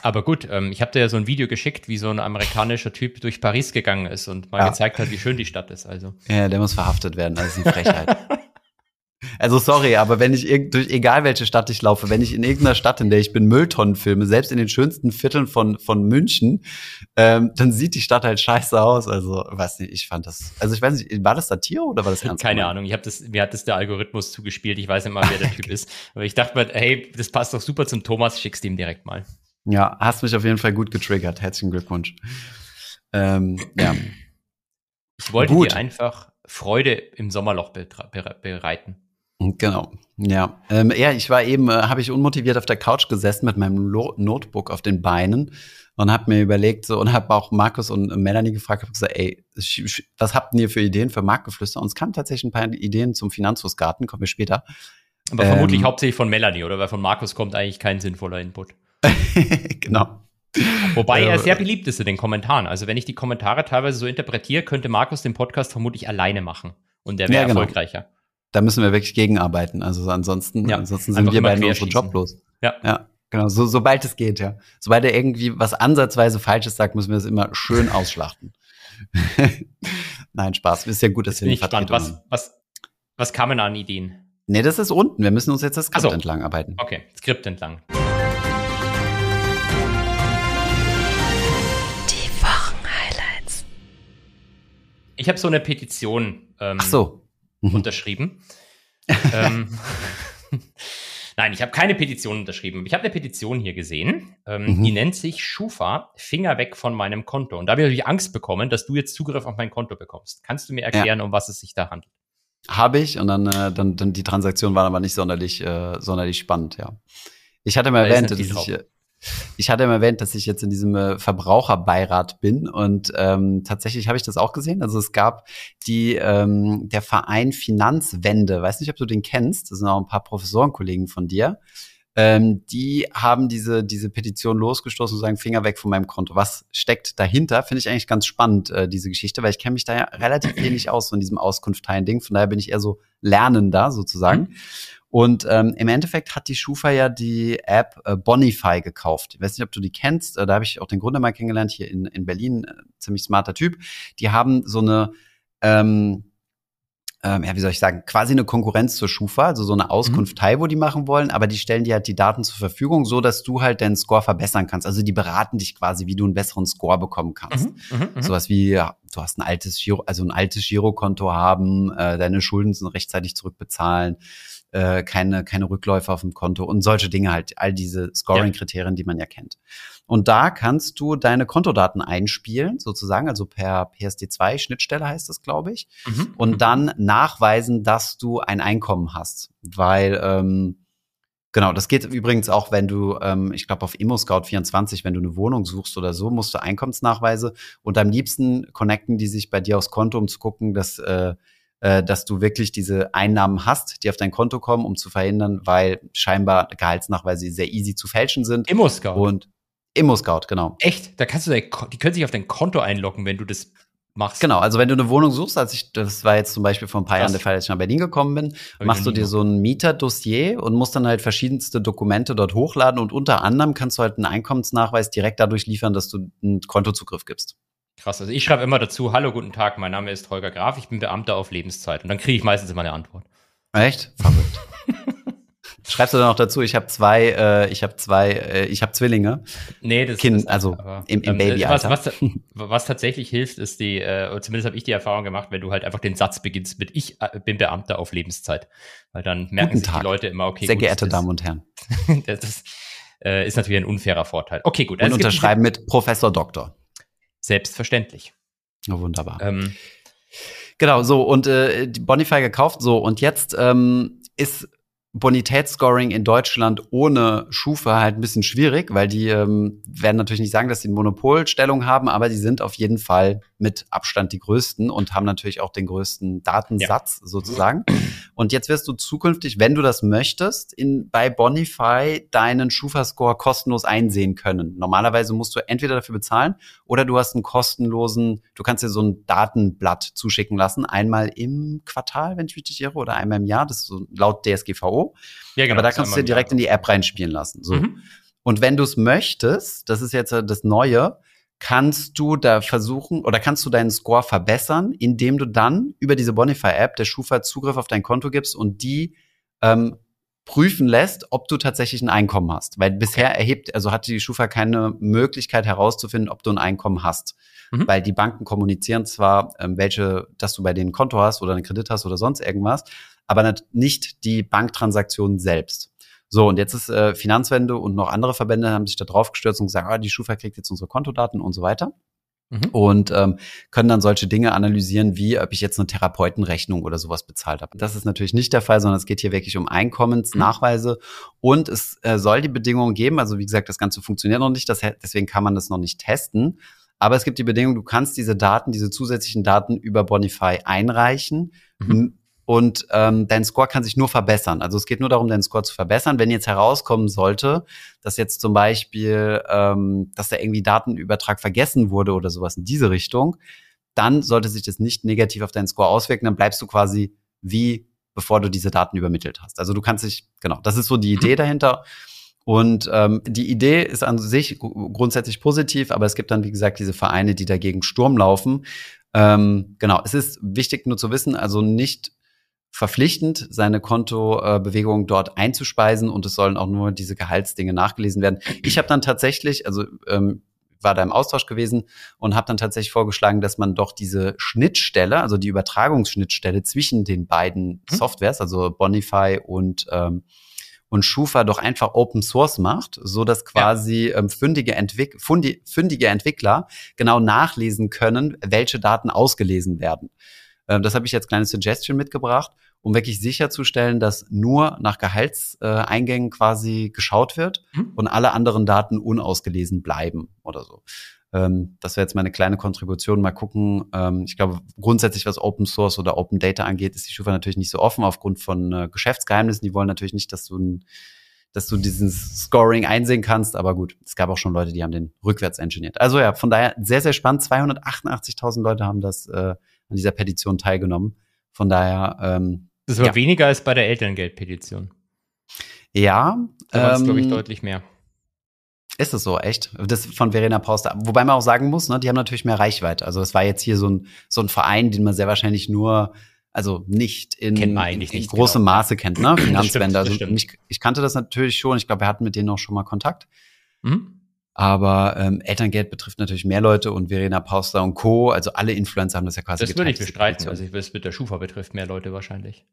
Aber gut, ähm, ich habe dir ja so ein Video geschickt, wie so ein amerikanischer Typ durch Paris gegangen ist und mal Ja. gezeigt hat, wie schön die Stadt ist. Also Ja, der muss verhaftet werden. Das ist eine Frechheit. also sorry, aber wenn ich irgend, durch egal welche Stadt ich laufe, wenn ich in irgendeiner Stadt, in der ich bin, Mülltonnen filme, selbst in den schönsten Vierteln von von München, ähm, dann sieht die Stadt halt scheiße aus. Also weiß nicht, ich fand das. Also ich weiß nicht, war das Satire oder war das ernst? keine? Ahnung, ich habe das, mir hat das der Algorithmus zugespielt. Ich weiß nicht mal, wer der Typ ist. Aber ich dachte mir, hey, das passt doch super zum Thomas, schickst ihm direkt mal. Ja, hast mich auf jeden Fall gut getriggert. Herzlichen Glückwunsch. Ähm, ja. Ich wollte Gut. dir einfach Freude im Sommerloch bereiten. Genau, ja. Ähm, ja, ich war eben, äh, habe ich unmotiviert auf der Couch gesessen mit meinem Lo Notebook auf den Beinen und habe mir überlegt so und habe auch Markus und Melanie gefragt, habe gesagt, ey, was habt ihr für Ideen für Marktgeflüster? Und es kamen tatsächlich ein paar Ideen zum Finanzhofsgarten, kommen wir später. Aber Ähm. vermutlich hauptsächlich von Melanie, oder? Weil von Markus kommt eigentlich kein sinnvoller Input. genau. Wobei er sehr beliebt ist in den Kommentaren. Also wenn ich die Kommentare teilweise so interpretiere, könnte Markus den Podcast vermutlich alleine machen. Und der wäre Ja, genau. erfolgreicher. Da müssen wir wirklich gegenarbeiten. Also ansonsten, Ja, ansonsten sind einfach wir immer beiden unsere querschießen. Job los. Ja. Ja, genau. So, sobald es geht, ja. Sobald er irgendwie was ansatzweise Falsches sagt, müssen wir es immer schön ausschlachten. Nein, Spaß. Ist ja gut, dass wir ich eine gespannt. Was, was, was kamen an Ideen? Nee, das ist unten. Wir müssen uns jetzt das Skript so. entlang arbeiten. Okay, Skript entlang. Ich habe so eine Petition ähm, so. Mhm. unterschrieben. ähm, Nein, ich habe keine Petition unterschrieben. Ich habe eine Petition hier gesehen, ähm, Mhm. die nennt sich Schufa, Finger weg von meinem Konto. Und da habe ich natürlich Angst bekommen, dass du jetzt Zugriff auf mein Konto bekommst. Kannst du mir erklären, um was es sich da handelt? Habe ich und dann, äh, dann, dann die Transaktion war aber nicht sonderlich, äh, sonderlich spannend, ja. Ich hatte mal erwähnt, dass ich, Ich hatte immer erwähnt, dass ich jetzt in diesem äh, Verbraucherbeirat bin und ähm, tatsächlich habe ich das auch gesehen. Also es gab die ähm, der Verein Finanzwende. Weiß nicht, ob du den kennst. Das sind auch ein paar Professorenkollegen von dir. Ähm, die haben diese diese Petition losgestoßen und sagen Finger weg von meinem Konto. Was steckt dahinter? Finde ich eigentlich ganz spannend äh, diese Geschichte, weil ich kenne mich da ja relativ wenig aus von diesem Auskunftsteilen-Ding. Von daher bin ich eher so Lernender sozusagen. Mhm. Und ähm, im Endeffekt hat die Schufa ja die App äh, Bonify gekauft. Ich weiß nicht, ob du die kennst. Äh, da habe ich auch den Gründer mal kennengelernt hier in, in Berlin. Äh, ziemlich smarter Typ. Die haben so eine ähm, ähm, ja, wie soll ich sagen, quasi eine Konkurrenz zur Schufa, also so eine mhm. Auskunft mhm. Teil, wo die machen wollen, aber die stellen dir halt die Daten zur Verfügung, so dass du halt deinen Score verbessern kannst. Also die beraten dich quasi, wie du einen besseren Score bekommen kannst. Mhm. Mhm. mhm. Sowas wie, ja, du hast ein altes Giro, also ein altes Girokonto haben, äh, deine Schulden sind rechtzeitig zurückbezahlen äh, keine, keine Rückläufe auf dem Konto und solche Dinge halt, all diese Scoring-Kriterien, die man ja kennt. Und da kannst du deine Kontodaten einspielen, sozusagen, also per PSD2-Schnittstelle heißt das, glaube ich, mhm. und mhm. dann nachweisen, dass du ein Einkommen hast. Weil, ähm, Genau, das geht übrigens auch, wenn du, ähm, ich glaube, auf ImmoScout24, wenn du eine Wohnung suchst oder so, musst du Einkommensnachweise und am liebsten connecten die sich bei dir aufs Konto, um zu gucken, dass äh, äh, dass du wirklich diese Einnahmen hast, die auf dein Konto kommen, um zu verhindern, weil scheinbar Gehaltsnachweise sehr easy zu fälschen sind. Immo-Scout. Und Immo-Scout, genau. Echt? Da kannst du, die können sich auf dein Konto einloggen, wenn du das machst. Genau, also wenn du eine Wohnung suchst, als ich, das war jetzt zum Beispiel vor ein paar Jahren der Fall, als ich nach Berlin gekommen bin, Hab machst du dir so ein Mieterdossier und musst dann halt verschiedenste Dokumente dort hochladen und unter anderem kannst du halt einen Einkommensnachweis direkt dadurch liefern, dass du einen Kontozugriff gibst. Krass. Also ich schreibe immer dazu, hallo, guten Tag, mein Name ist Holger Graf, ich bin Beamter auf Lebenszeit. Und dann kriege ich meistens immer eine Antwort. Echt? Verrückt. Schreibst du dann auch dazu, ich habe zwei, äh, ich habe zwei, äh, ich habe Zwillinge. Nee, das kind, ist also aber, im, im ähm, Babyalter. Was, was, was, tatsächlich hilft, ist die, äh, zumindest habe ich die Erfahrung gemacht, wenn du halt einfach den Satz beginnst mit Ich äh, bin Beamter auf Lebenszeit. Weil dann merken Guten sich Tag. die Leute immer, okay. Sehr gut, geehrte Damen und Herren. das ist, äh, ist natürlich ein unfairer Vorteil. Okay, gut. Und also unterschreiben mit Professor Doktor. Selbstverständlich. Oh, wunderbar. Ähm, genau, so, und äh, Bonify gekauft, so, und jetzt ähm, ist Bonitätsscoring in Deutschland ohne Schufa halt ein bisschen schwierig, weil die ähm, werden natürlich nicht sagen, dass sie eine Monopolstellung haben, aber die sind auf jeden Fall mit Abstand die größten und haben natürlich auch den größten Datensatz ja. sozusagen. Und jetzt wirst du zukünftig, wenn du das möchtest, in, bei Bonify deinen Schufa-Score kostenlos einsehen können. Normalerweise musst du entweder dafür bezahlen oder du hast einen kostenlosen, du kannst dir so ein Datenblatt zuschicken lassen, einmal im Quartal, wenn ich mich nicht irre, oder einmal im Jahr, das ist so laut DSGVO. Ja, genau, Aber da kannst du dir direkt in die App reinspielen lassen. So. Mhm. Und wenn du es möchtest, das ist jetzt das Neue, kannst du da versuchen oder kannst du deinen Score verbessern, indem du dann über diese Bonify-App der Schufa Zugriff auf dein Konto gibst und die ähm, prüfen lässt, ob du tatsächlich ein Einkommen hast. Weil bisher erhebt, also hat die Schufa keine Möglichkeit herauszufinden, ob du ein Einkommen hast. Mhm. Weil die Banken kommunizieren zwar, ähm, welche, dass du bei denen ein Konto hast oder einen Kredit hast oder sonst irgendwas, aber nicht die Banktransaktion selbst. So, und jetzt ist äh, Finanzwende und noch andere Verbände haben sich da drauf gestürzt und gesagt, ah, die Schufa kriegt jetzt unsere Kontodaten und so weiter. Mhm. Und ähm, können dann solche Dinge analysieren, wie ob ich jetzt eine Therapeutenrechnung oder sowas bezahlt habe. Das ist natürlich nicht der Fall, sondern es geht hier wirklich um Einkommensnachweise. Mhm. Und es äh, soll die Bedingungen geben, also wie gesagt, das Ganze funktioniert noch nicht, das, deswegen kann man das noch nicht testen. Aber es gibt die Bedingung, du kannst diese Daten, diese zusätzlichen Daten über Bonify einreichen. Mhm und ähm, dein Score kann sich nur verbessern. Also es geht nur darum, deinen Score zu verbessern. Wenn jetzt herauskommen sollte, dass jetzt zum Beispiel, ähm, dass da irgendwie Datenübertrag vergessen wurde oder sowas in diese Richtung, dann sollte sich das nicht negativ auf deinen Score auswirken. Dann bleibst du quasi wie bevor du diese Daten übermittelt hast. Also du kannst dich, genau, das ist so die Idee dahinter. Und ähm, die Idee ist an sich grundsätzlich positiv, aber es gibt dann, wie gesagt, diese Vereine, die dagegen Sturm laufen. Ähm, genau, es ist wichtig nur zu wissen, also nicht verpflichtend, seine Kontobewegungen dort einzuspeisen und es sollen auch nur diese Gehaltsdinge nachgelesen werden. Ich habe dann tatsächlich, also ähm, war da im Austausch gewesen und habe dann tatsächlich vorgeschlagen, dass man doch diese Schnittstelle, also die Übertragungsschnittstelle zwischen den beiden mhm. Softwares, also Bonify und ähm, und Schufa doch einfach Open Source macht, so dass quasi ja. ähm, fündige, Entwick fundi, fündige Entwickler genau nachlesen können, welche Daten ausgelesen werden. Ähm, das habe ich jetzt kleine Suggestion mitgebracht. um wirklich sicherzustellen, dass nur nach Gehaltseingängen quasi geschaut wird Mhm. und alle anderen Daten unausgelesen bleiben oder so. Ähm, das wäre jetzt meine kleine Kontribution. Mal gucken. Ähm, ich glaube, grundsätzlich, was Open Source oder Open Data angeht, ist die Schufa natürlich nicht so offen aufgrund von äh, Geschäftsgeheimnissen. Die wollen natürlich nicht, dass du ein dass du dieses Scoring einsehen kannst. Aber gut, es gab auch schon Leute, die haben den rückwärts engineert. Also ja, von daher sehr, sehr spannend. 288.000 Leute haben das äh, an dieser Petition teilgenommen. Von daher, ähm, Das war Ja. weniger als bei der Elterngeldpetition. ja, Da war es, glaube ich, ähm, deutlich mehr. Ist es so, echt? Das von Verena Pauster. Wobei man auch sagen muss, ne, die haben natürlich mehr Reichweite. Also es war jetzt hier so ein, so ein Verein, den man sehr wahrscheinlich nur, also nicht in, in, in nicht, großem genau. Maße kennt, ne? Finanzwende. das Also ich, ich kannte das natürlich schon. Ich glaube, wir hatten mit denen auch schon mal Kontakt. Mhm. Aber ähm, Elterngeld betrifft natürlich mehr Leute und Verena Pauster und Co. Also alle Influencer haben das ja quasi Das würde ich bestreiten. Also, ich- was mit der Schufa betrifft, mehr Leute wahrscheinlich.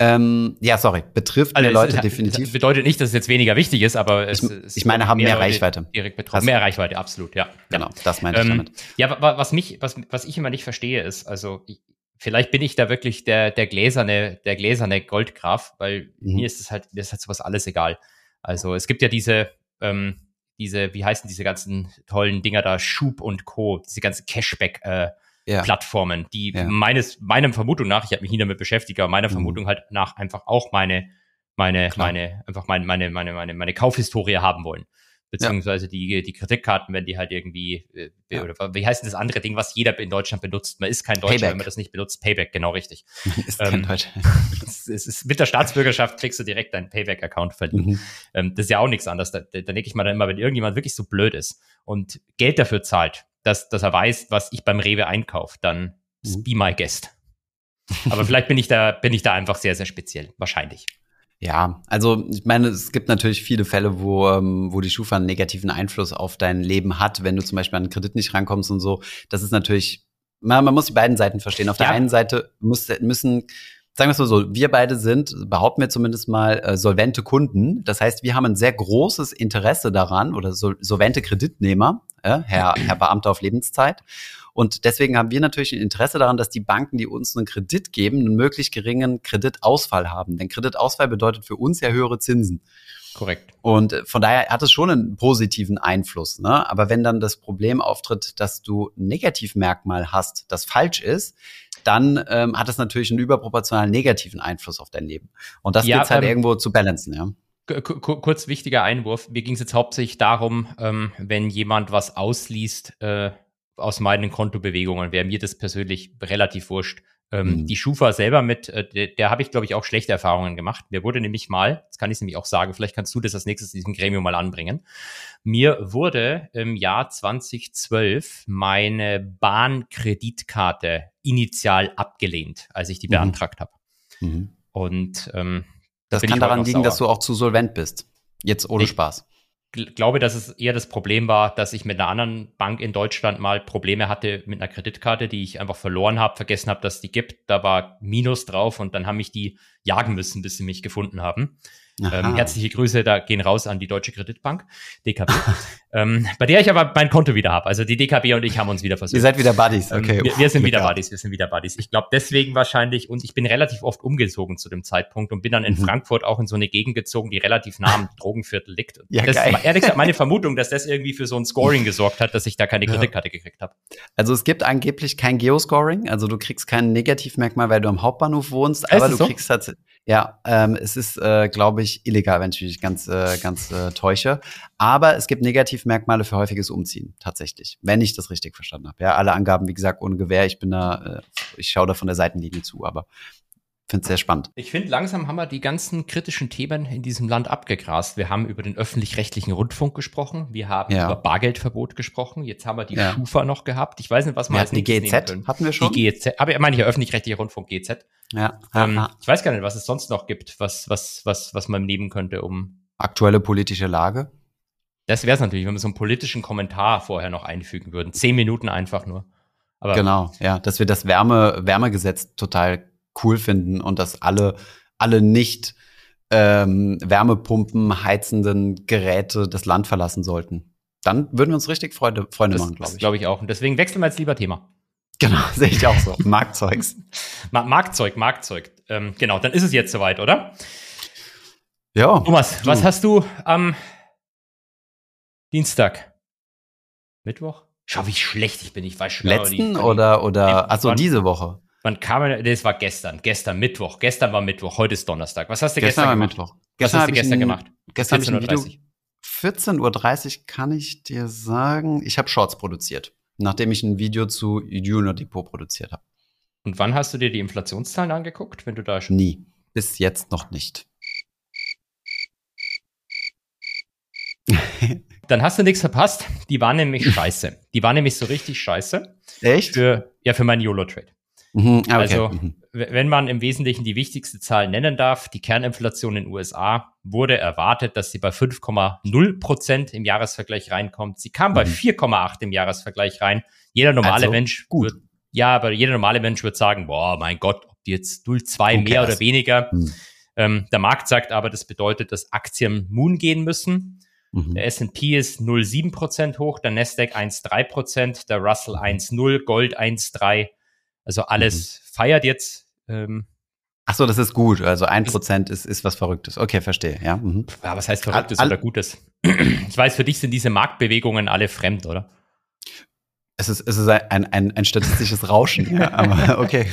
ähm, ja, sorry, betrifft mehr Also, Leute es, es definitiv. bedeutet nicht, dass es jetzt weniger wichtig ist, aber es, Ich- es ich meine, haben mehr Leute Reichweite. Direkt betroffen. Mehr Reichweite, absolut, ja. Genau, das meinte ich Ähm, damit. ja, wa- wa- was mich, was, was ich immer nicht verstehe, ist, also ich, vielleicht bin ich da wirklich der, der gläserne, der gläserne Goldgraf, weil Mhm. mir ist es halt, mir ist halt sowas alles egal. Also es gibt ja diese, ähm, diese, wie heißen diese ganzen tollen Dinger da, Schub und Co., diese ganzen Cashback, äh, Ja. Plattformen, die Ja. meines, meinem Vermutung nach, ich habe mich nie damit beschäftigt, aber meiner Mhm. Vermutung halt nach einfach auch meine, meine, Klar. meine, einfach meine, meine, meine, meine, meine Kaufhistorie haben wollen. Beziehungsweise die, die Kreditkarten, wenn die halt irgendwie, äh, Ja. oder wie heißt denn das andere Ding, was jeder in Deutschland benutzt? Man ist kein Deutscher, Payback. wenn man das nicht benutzt. Payback, genau richtig. Ist kein ähm, Deutscher. Es ist, es ist, mit der Staatsbürgerschaft kriegst du direkt deinen Payback-Account verdient. Mhm. Ähm, das ist ja auch nichts anderes. Da, da, da denke ich mal dann immer, wenn irgendjemand wirklich so blöd ist und Geld dafür zahlt, dass, dass er weiß, was ich beim Rewe einkaufe, dann Mhm. be my guest. Aber vielleicht bin ich da, bin ich da einfach sehr, sehr speziell. Wahrscheinlich. Ja, also ich meine, es gibt natürlich viele Fälle, wo, ähm, wo die Schufa einen negativen Einfluss auf dein Leben hat, wenn du zum Beispiel an einen Kredit nicht rankommst und so. Das ist natürlich, man, man muss die beiden Seiten verstehen. Auf der Ja. einen Seite muss, müssen, sagen wir es mal so, wir beide sind, behaupten wir zumindest mal, äh, solvente Kunden. Das heißt, wir haben ein sehr großes Interesse daran oder sol solvente Kreditnehmer, äh, Herr, Herr Beamter auf Lebenszeit. Und deswegen haben wir natürlich ein Interesse daran, dass die Banken, die uns einen Kredit geben, einen möglichst geringen Kreditausfall haben. Denn Kreditausfall bedeutet für uns ja höhere Zinsen. Korrekt. Und äh, von daher hat es schon einen positiven Einfluss. Ne? Aber wenn dann das Problem auftritt, dass du ein Negativmerkmal hast, das falsch ist, dann ähm, hat es natürlich einen überproportionalen negativen Einfluss auf dein Leben. Und das Ja, gilt halt ähm, irgendwo zu balancen, ja. Kurz wichtiger Einwurf. Mir ging es jetzt hauptsächlich darum, ähm, wenn jemand was ausliest äh, aus meinen Kontobewegungen, wäre mir das persönlich relativ wurscht. Ähm, Mhm. Die Schufa selber mit, äh, der, der habe ich, glaube ich, auch schlechte Erfahrungen gemacht. Mir wurde nämlich mal, das kann ich nämlich auch sagen, vielleicht kannst du das als nächstes in diesem Gremium mal anbringen. Mir wurde im Jahr 2012 meine Bahnkreditkarte initial abgelehnt, als ich die Mhm. beantragt habe. Mhm. Und ähm, Das kann daran liegen, dass sauer. du auch zu solvent bist. Jetzt ohne Ich- Spaß. Gl- glaube, dass es eher das Problem war, dass ich mit einer anderen Bank in Deutschland mal Probleme hatte mit einer Kreditkarte, die ich einfach verloren habe, vergessen habe, dass die gibt. Da war Minus drauf und dann haben mich die jagen müssen, bis sie mich gefunden haben. Ähm, herzliche Grüße da gehen raus an die Deutsche Kreditbank, DKB, ähm, bei der ich aber mein Konto wieder habe. Also die DKB und ich haben uns wieder Ihr versöhnt. seid wieder Buddies, Ähm, okay. wir, wir sind wieder. Buddies, wir sind wieder Buddies. Ich glaube deswegen wahrscheinlich und ich bin relativ oft umgezogen zu dem Zeitpunkt und bin dann in Mhm. Frankfurt auch in so eine Gegend gezogen, die relativ nah am Drogenviertel liegt. Ja, das geil. ist ehrlich gesagt meine Vermutung, dass das irgendwie für so ein Scoring gesorgt hat, dass ich da keine Ja. Kreditkarte gekriegt habe. Also es gibt angeblich kein Geoscoring, also du kriegst kein Negativmerkmal, weil du am Hauptbahnhof wohnst, Ist aber du so? kriegst halt, ja, ähm, es ist, äh, glaube ich, illegal, wenn ich mich ganz, äh, ganz äh, täusche. Aber es gibt Negativmerkmale für häufiges Umziehen, tatsächlich, wenn ich das richtig verstanden habe. Ja, alle Angaben, wie gesagt, ohne Gewehr. Ich bin da, äh, ich schaue da von der Seitenlinie zu, aber finde es sehr spannend. Ich finde, langsam haben wir die ganzen kritischen Themen in diesem Land abgegrast. Wir haben über den öffentlich-rechtlichen Rundfunk gesprochen, wir haben Ja. über Bargeldverbot gesprochen, jetzt haben wir die Ja. Schufa noch gehabt. Ich weiß nicht, was wir Wir als die GEZ, können. hatten wir schon. Die GEZ, aber ich meine ja öffentlich-rechtlicher Rundfunk GEZ. ja. Ähm, ich weiß gar nicht, was es sonst noch gibt, was, was, was, was man nehmen könnte, um. Aktuelle politische Lage. Das wäre es natürlich, wenn wir so einen politischen Kommentar vorher noch einfügen würden. Zehn Minuten einfach nur. Aber Genau, ja, dass wir das Wärme, Wärmegesetz total cool finden und dass alle, alle nicht ähm, Wärmepumpen heizenden Geräte das Land verlassen sollten. Dann würden wir uns richtig Freude, Freunde das machen, glaube ich. glaube ich auch. Und deswegen wechseln wir jetzt lieber Thema. Genau, sehe ich auch so. Marktzeugs. Ma Marktzeug, Marktzeug. ähm, genau, dann ist es jetzt soweit, oder? Ja. Thomas, du. was hast du am Dienstag? Mittwoch? Schau, wie schlecht ich bin. Ich weiß schon. Letzten oder, oder, achso, wann- diese Woche. Wann kam? Das war gestern. Gestern Mittwoch. Gestern war Mittwoch. Heute ist Donnerstag. Was hast du Gestern gestern, gemacht? Mittwoch. Was hast du gestern ein- gemacht? Gestern habe ich ein 14:30 Video. 14.30 Uhr kann ich dir sagen, ich habe Shorts produziert, nachdem ich ein Video zu Junior Depot produziert habe. Und wann hast du dir die Inflationszahlen angeguckt, wenn du da schon. Nie. Bis jetzt noch nicht. Dann hast du nichts verpasst. Die waren nämlich scheiße. Die waren nämlich so richtig scheiße. Echt? Für, ja, für meinen YOLO-Trade. Mhm, ah, okay. Also, Mhm. wenn man im Wesentlichen die wichtigste Zahl nennen darf, die Kerninflation in den USA wurde erwartet, dass sie bei 5,0 Prozent im Jahresvergleich reinkommt. Sie kam bei Mhm. 4,8 im Jahresvergleich rein. Jeder normale Also, Mensch gut. wird, ja, aber jeder normale Mensch wird sagen, boah, mein Gott, ob die jetzt 0,2 Who mehr oder weniger. Mhm. Ähm, der Markt sagt aber, das bedeutet, dass Aktien Moon gehen müssen. Mhm. Der S&P ist 0,7 Prozent hoch, der Nasdaq 1,3 Prozent, der Russell 1,0, Gold 1,3. Also alles Mhm. feiert jetzt. Ähm, Ach so, das ist gut. Also ein Prozent ist, ist was Verrücktes. Okay, verstehe. Ja. Mhm. ja, was heißt Verrücktes All- oder Gutes? Ich weiß, für dich sind diese Marktbewegungen alle fremd, oder? Es ist, es ist ein, ein, ein statistisches Rauschen. ja, aber okay.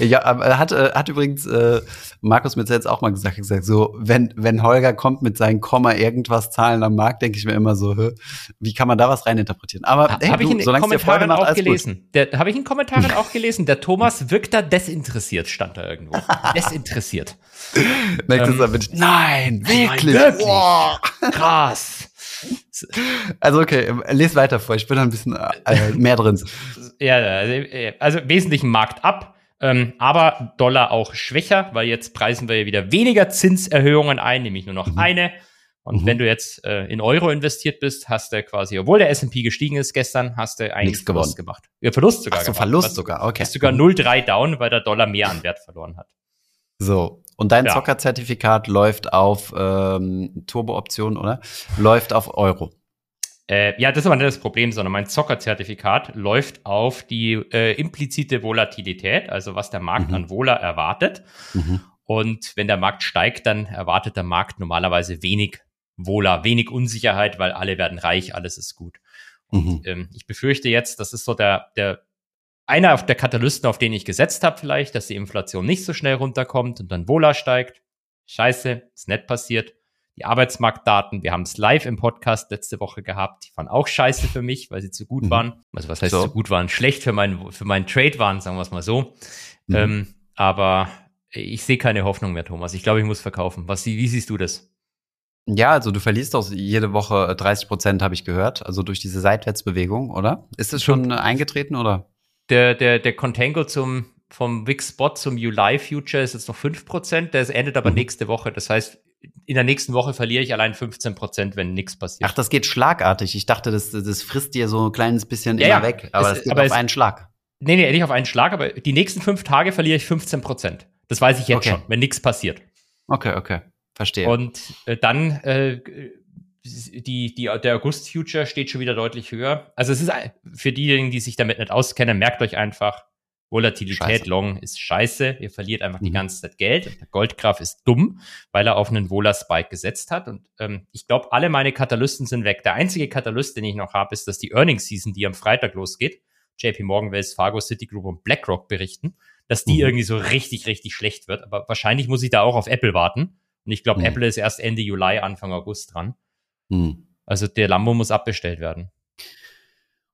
Ja, aber hat, äh, hat übrigens äh, Markus mir jetzt auch mal gesagt, gesagt, so, wenn, wenn Holger kommt mit seinen Komma irgendwas Zahlen am Markt, denke ich mir immer so, hä, wie kann man da was reininterpretieren? Aber hey, Habe ich in den solange Kommentaren macht, auch gelesen. Habe ich in Kommentaren auch gelesen. Der Thomas wirkt da desinteressiert, stand da irgendwo. Desinteressiert. Nächstes Ähm, Mal bin ich, nein, wirklich. wirklich? Boah. Krass. Also okay, ähm, les weiter vor, ich bin da ein bisschen äh, mehr drin. Ja, also, äh, also Wesentlichen Markt ab, ähm, aber Dollar auch schwächer, weil jetzt preisen wir ja wieder weniger Zinserhöhungen ein, nämlich nur noch Mhm. eine. Und Mhm. wenn du jetzt äh, in Euro investiert bist, hast du quasi, obwohl der S&P gestiegen ist gestern, hast du eigentlich Nichts Verlust gewonnen. gemacht. Ja, Verlust sogar Ach so, gemacht. Verlust sogar, okay. Ist sogar 0,3 down, weil der Dollar mehr an Wert verloren hat. So, und dein Ja. Zockerzertifikat läuft auf ähm, Turbo-Option, oder? Läuft auf Euro. Äh, ja, das ist aber nicht das Problem, sondern mein Zockerzertifikat läuft auf die äh, implizite Volatilität, also was der Markt Mhm. an Vola erwartet. Mhm. Und wenn der Markt steigt, dann erwartet der Markt normalerweise wenig Vola, wenig Unsicherheit, weil alle werden reich, alles ist gut. Mhm. Ähm, ich befürchte jetzt, das ist so der, der einer der Katalysten, auf den ich gesetzt habe, vielleicht, dass die Inflation nicht so schnell runterkommt und dann Vola steigt. Scheiße, ist nicht passiert. Die Arbeitsmarktdaten, wir haben es live im Podcast letzte Woche gehabt, die waren auch scheiße für mich, weil sie zu gut Mhm. waren. Also was heißt So. zu gut waren? Schlecht für meinen für meinen Trade waren, sagen wir es mal so. Mhm. Ähm, aber ich sehe keine Hoffnung mehr, Thomas. Ich glaube, ich muss verkaufen. Was, wie siehst du das? Ja, also du verlierst doch jede Woche 30 Prozent, habe ich gehört. Also durch diese Seitwärtsbewegung, oder? Ist es schon äh, eingetreten, oder? Der, der, der Contango zum, vom Wix Spot zum July Future ist jetzt noch 5%. Der endet aber Mhm. nächste Woche. Das heißt, in der nächsten Woche verliere ich allein 15%, wenn nichts passiert. Ach, das geht schlagartig. Ich dachte, das, das frisst dir so ein kleines bisschen Ja, immer ja. weg. Aber Es- es geht aber auf es- einen Schlag. nee, nee, nicht auf einen Schlag, aber die nächsten fünf Tage verliere ich 15%. Das weiß ich jetzt Okay. schon, wenn nichts passiert. Okay, okay. Verstehe. Und äh, dann äh, die, die, der August-Future steht schon wieder deutlich höher. Also es ist für diejenigen, die sich damit nicht auskennen, merkt euch einfach, Volatilität Scheiße. long ist scheiße. Ihr verliert einfach die Mhm. ganze Zeit Geld. Der Goldgraf ist dumm, weil er auf einen Vola-Spike gesetzt hat. Und ähm, ich glaube, alle meine Katalysten sind weg. Der einzige Katalyst, den ich noch habe, ist, dass die Earnings-Season, die am Freitag losgeht, JP Morgan, Wells Fargo, Citigroup und BlackRock berichten, dass die Mhm. irgendwie so richtig, richtig schlecht wird. Aber wahrscheinlich muss ich da auch auf Apple warten. Und ich glaube, Mhm. Apple ist erst Ende Juli, Anfang August dran. Hm. Also der Lambo muss abbestellt werden.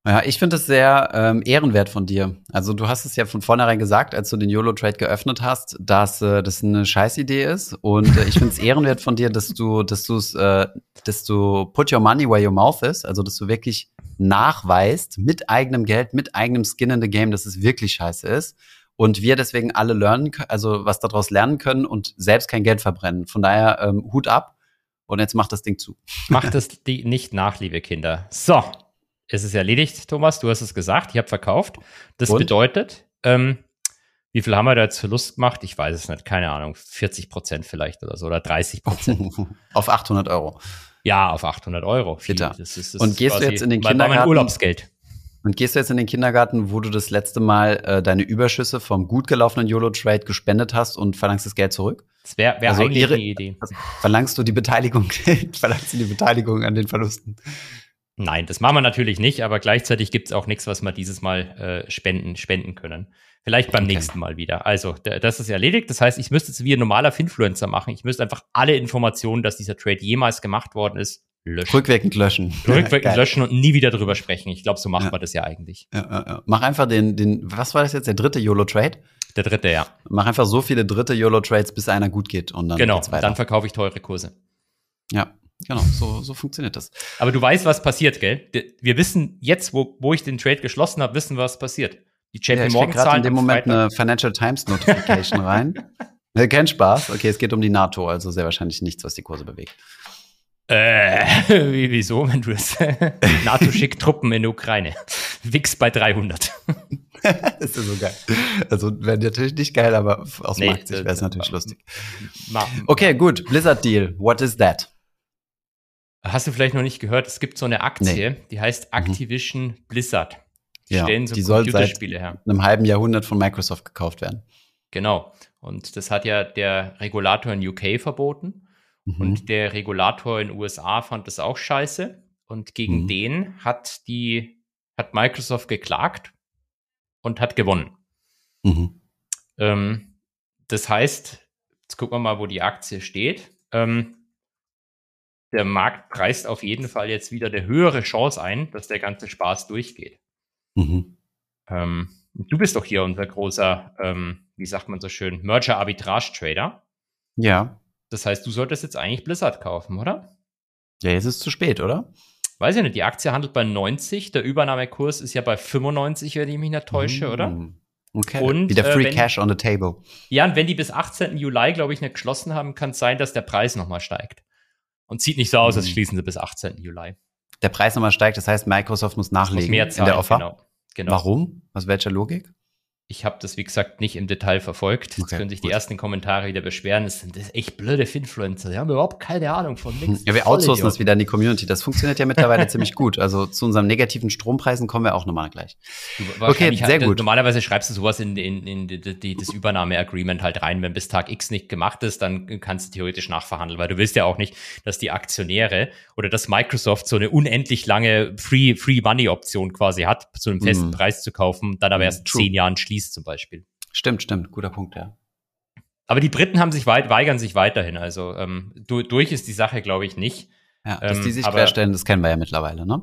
Ja, ich finde es sehr ähm, ehrenwert von dir. Also du hast es ja von vornherein gesagt, als du den YOLO-Trade geöffnet hast, dass äh, das eine Scheißidee ist. Und äh, ich finde es ehrenwert von dir, dass du, dass du es, äh, dass du put your money where your mouth is, also dass du wirklich nachweist mit eigenem Geld, mit eigenem Skin in the Game, dass es wirklich scheiße ist. Und wir deswegen alle lernen, also was daraus lernen können und selbst kein Geld verbrennen. Von daher ähm, Hut ab. Und jetzt macht das Ding zu. Macht es die nicht nach, liebe Kinder. So, es ist erledigt, Thomas. Du hast es gesagt. Ich habe verkauft. Das Und? bedeutet, ähm, wie viel haben wir da jetzt Verlust gemacht? Ich weiß es nicht. Keine Ahnung. 40 Prozent vielleicht oder so oder 30 Prozent. Auf 800 Euro. ja, auf 800 Euro. Das ist, das Und gehst du jetzt in den war mein Kindergarten? Urlaubsgeld. Und gehst du jetzt in den Kindergarten, wo du das letzte Mal äh, deine Überschüsse vom gut gelaufenen YOLO-Trade gespendet hast und verlangst das Geld zurück? Das wäre wär Also eigentlich ihre- eine Idee. Verlangst du die Beteiligung, verlangst du die Beteiligung an den Verlusten? Nein, das machen wir natürlich nicht, aber gleichzeitig gibt es auch nichts, was wir dieses Mal äh, spenden, spenden können. Vielleicht beim Okay. nächsten Mal wieder. Also, das ist erledigt. Das heißt, ich müsste es wie ein normaler Finfluencer machen. Ich müsste einfach alle Informationen, dass dieser Trade jemals gemacht worden ist, löschen. Rückwirkend löschen. Rückwirkend Geil. löschen und nie wieder drüber sprechen. Ich glaube, so macht Ja. man das ja eigentlich. Ja, ja, ja. Mach einfach den, den, was war das jetzt, der dritte YOLO-Trade? Der dritte, ja. Mach einfach so viele dritte YOLO-Trades, bis einer gut geht und dann genau. dann verkaufe ich teure Kurse. ja, genau, so, so funktioniert das. Aber du weißt, was passiert, gell? Wir wissen jetzt, wo, wo ich den Trade geschlossen habe, wissen, was passiert. Die Ja, JP ich krieg Morgan gerade in dem Moment Freitag. eine Financial Times Notification rein. Äh, Kein Spaß. Okay, es geht um die NATO, also sehr wahrscheinlich nichts, was die Kurse bewegt. Äh, wie, wieso, wenn du es NATO schickt Truppen in die Ukraine. Wix bei 300. das ist ja so geil. Also wäre natürlich nicht geil, aber aus Nee, Marktsicht wäre es äh, natürlich äh, lustig. Okay, gut. Blizzard Deal. What is that? Hast du vielleicht noch nicht gehört, es gibt so eine Aktie, die heißt Activision Blizzard. Die Ja, stellen so die Computerspiele her. In einem halben Jahrhundert von Microsoft gekauft werden. Genau. Und das hat ja der Regulator in UK verboten. Mhm. Und der Regulator in USA fand das auch scheiße. Und gegen Mhm. den hat die, hat Microsoft geklagt und hat gewonnen. Mhm. Ähm, das heißt, jetzt gucken wir mal, wo die Aktie steht. Ähm, der Markt preist auf jeden Fall jetzt wieder eine höhere Chance ein, dass der ganze Spaß durchgeht. Mhm. Ähm, du bist doch hier unser großer, ähm, wie sagt man so schön, Merger-Arbitrage-Trader. Ja. Das heißt, du solltest jetzt eigentlich Blizzard kaufen, oder? Ja, jetzt ist es zu spät, oder? Weiß ich nicht, die Aktie handelt bei 90, der Übernahmekurs ist ja bei 95, wenn ich mich nicht täusche, oder? Mhm. Okay. Und, Wieder äh, Free wenn- Cash on the table. Ja, und wenn die bis 18. Juli, glaube ich, nicht geschlossen haben, kann es sein, dass der Preis nochmal steigt. Und sieht nicht so aus, als Mhm. schließen sie bis 18. Juli. Der Preis nochmal steigt, das heißt, Microsoft muss Muss nachlegen mehr in zahlen, der Offer. genau. genau. Warum? Aus welcher Logik? Ich habe das, wie gesagt, nicht im Detail verfolgt. Jetzt Okay, können sich die gut. ersten Kommentare wieder beschweren. Das sind das echt blöde Finfluencer. Die haben überhaupt keine Ahnung von nichts. Ja, wir outsourcen das wieder in die Community. Das funktioniert ja mittlerweile ziemlich gut. Also zu unseren negativen Strompreisen kommen wir auch nochmal gleich. Du, wahrscheinlich sehr gut. Normalerweise schreibst du sowas in, in, in die, die, das Übernahmeagreement halt rein. Wenn bis Tag X nicht gemacht ist, dann kannst du theoretisch nachverhandeln, weil du willst ja auch nicht, dass die Aktionäre oder dass Microsoft so eine unendlich lange Free, Free Money Option quasi hat, zu einem festen Mhm. Preis zu kaufen, dann aber Mhm, erst true. zehn Jahren schließt zum Beispiel. Stimmt, stimmt. Guter Punkt, ja. Aber die Briten haben sich weit, weigern sich weiterhin. Also ähm, du, durch ist die Sache, glaube ich, nicht. Ja, dass Ähm, die sich aber- querstellen, das kennen wir ja mittlerweile, ne?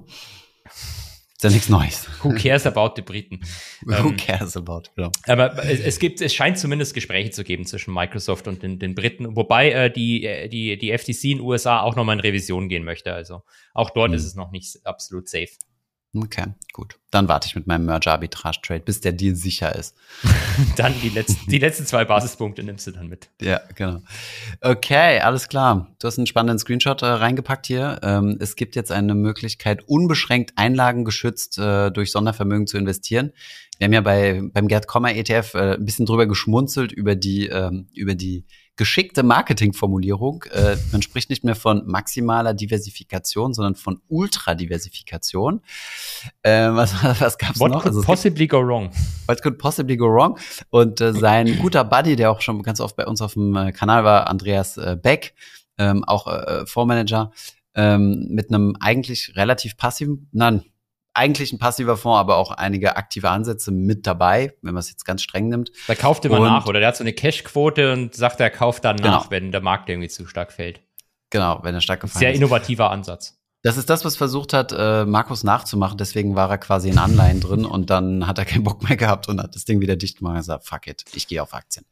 Ist ja nichts Neues. Who cares about the Briten? Who Ähm, cares about? Genau. Aber es, es gibt, es scheint zumindest Gespräche zu geben zwischen Microsoft und den, den Briten, wobei äh, die, äh, die, die FTC in den USA auch nochmal in Revision gehen möchte. Also auch dort Mhm. ist es noch nicht absolut safe. Okay, gut. Dann warte ich mit meinem Merger-Arbitrage-Trade, bis der Deal sicher ist. Dann die letzten, die letzten zwei Basispunkte nimmst du dann mit. Ja, genau. Okay, alles klar. Du hast einen spannenden Screenshot äh, reingepackt hier. Ähm, es gibt jetzt eine Möglichkeit, unbeschränkt einlagengeschützt äh, durch Sondervermögen zu investieren. Wir haben ja bei, beim Gerd Kommer ETF äh, ein bisschen drüber geschmunzelt über die, ähm, über die geschickte Marketingformulierung. Äh, man spricht nicht mehr von maximaler Diversifikation, sondern von Ultradiversifikation. Äh, was was What noch? could Also es gibt- possibly go wrong? What could possibly go wrong? Und äh, sein guter Buddy, der auch schon ganz oft bei uns auf dem äh, Kanal war, Andreas äh, Beck, ähm, auch äh, Fondsmanager, ähm, mit einem eigentlich relativ passiven, nein, eigentlich ein passiver Fonds, aber auch einige aktive Ansätze mit dabei, wenn man es jetzt ganz streng nimmt. Da kauft immer Und- nach oder der hat so eine Cash-Quote und sagt, er kauft dann Genau. nach, wenn der Markt irgendwie zu stark fällt. Genau, wenn er stark gefallen Sehr ist. innovativer Ansatz. Das ist das, was versucht hat, äh, Markus nachzumachen. Deswegen war er quasi in Anleihen drin und dann hat er keinen Bock mehr gehabt und hat das Ding wieder dicht gemacht und gesagt, fuck it, ich gehe auf Aktien.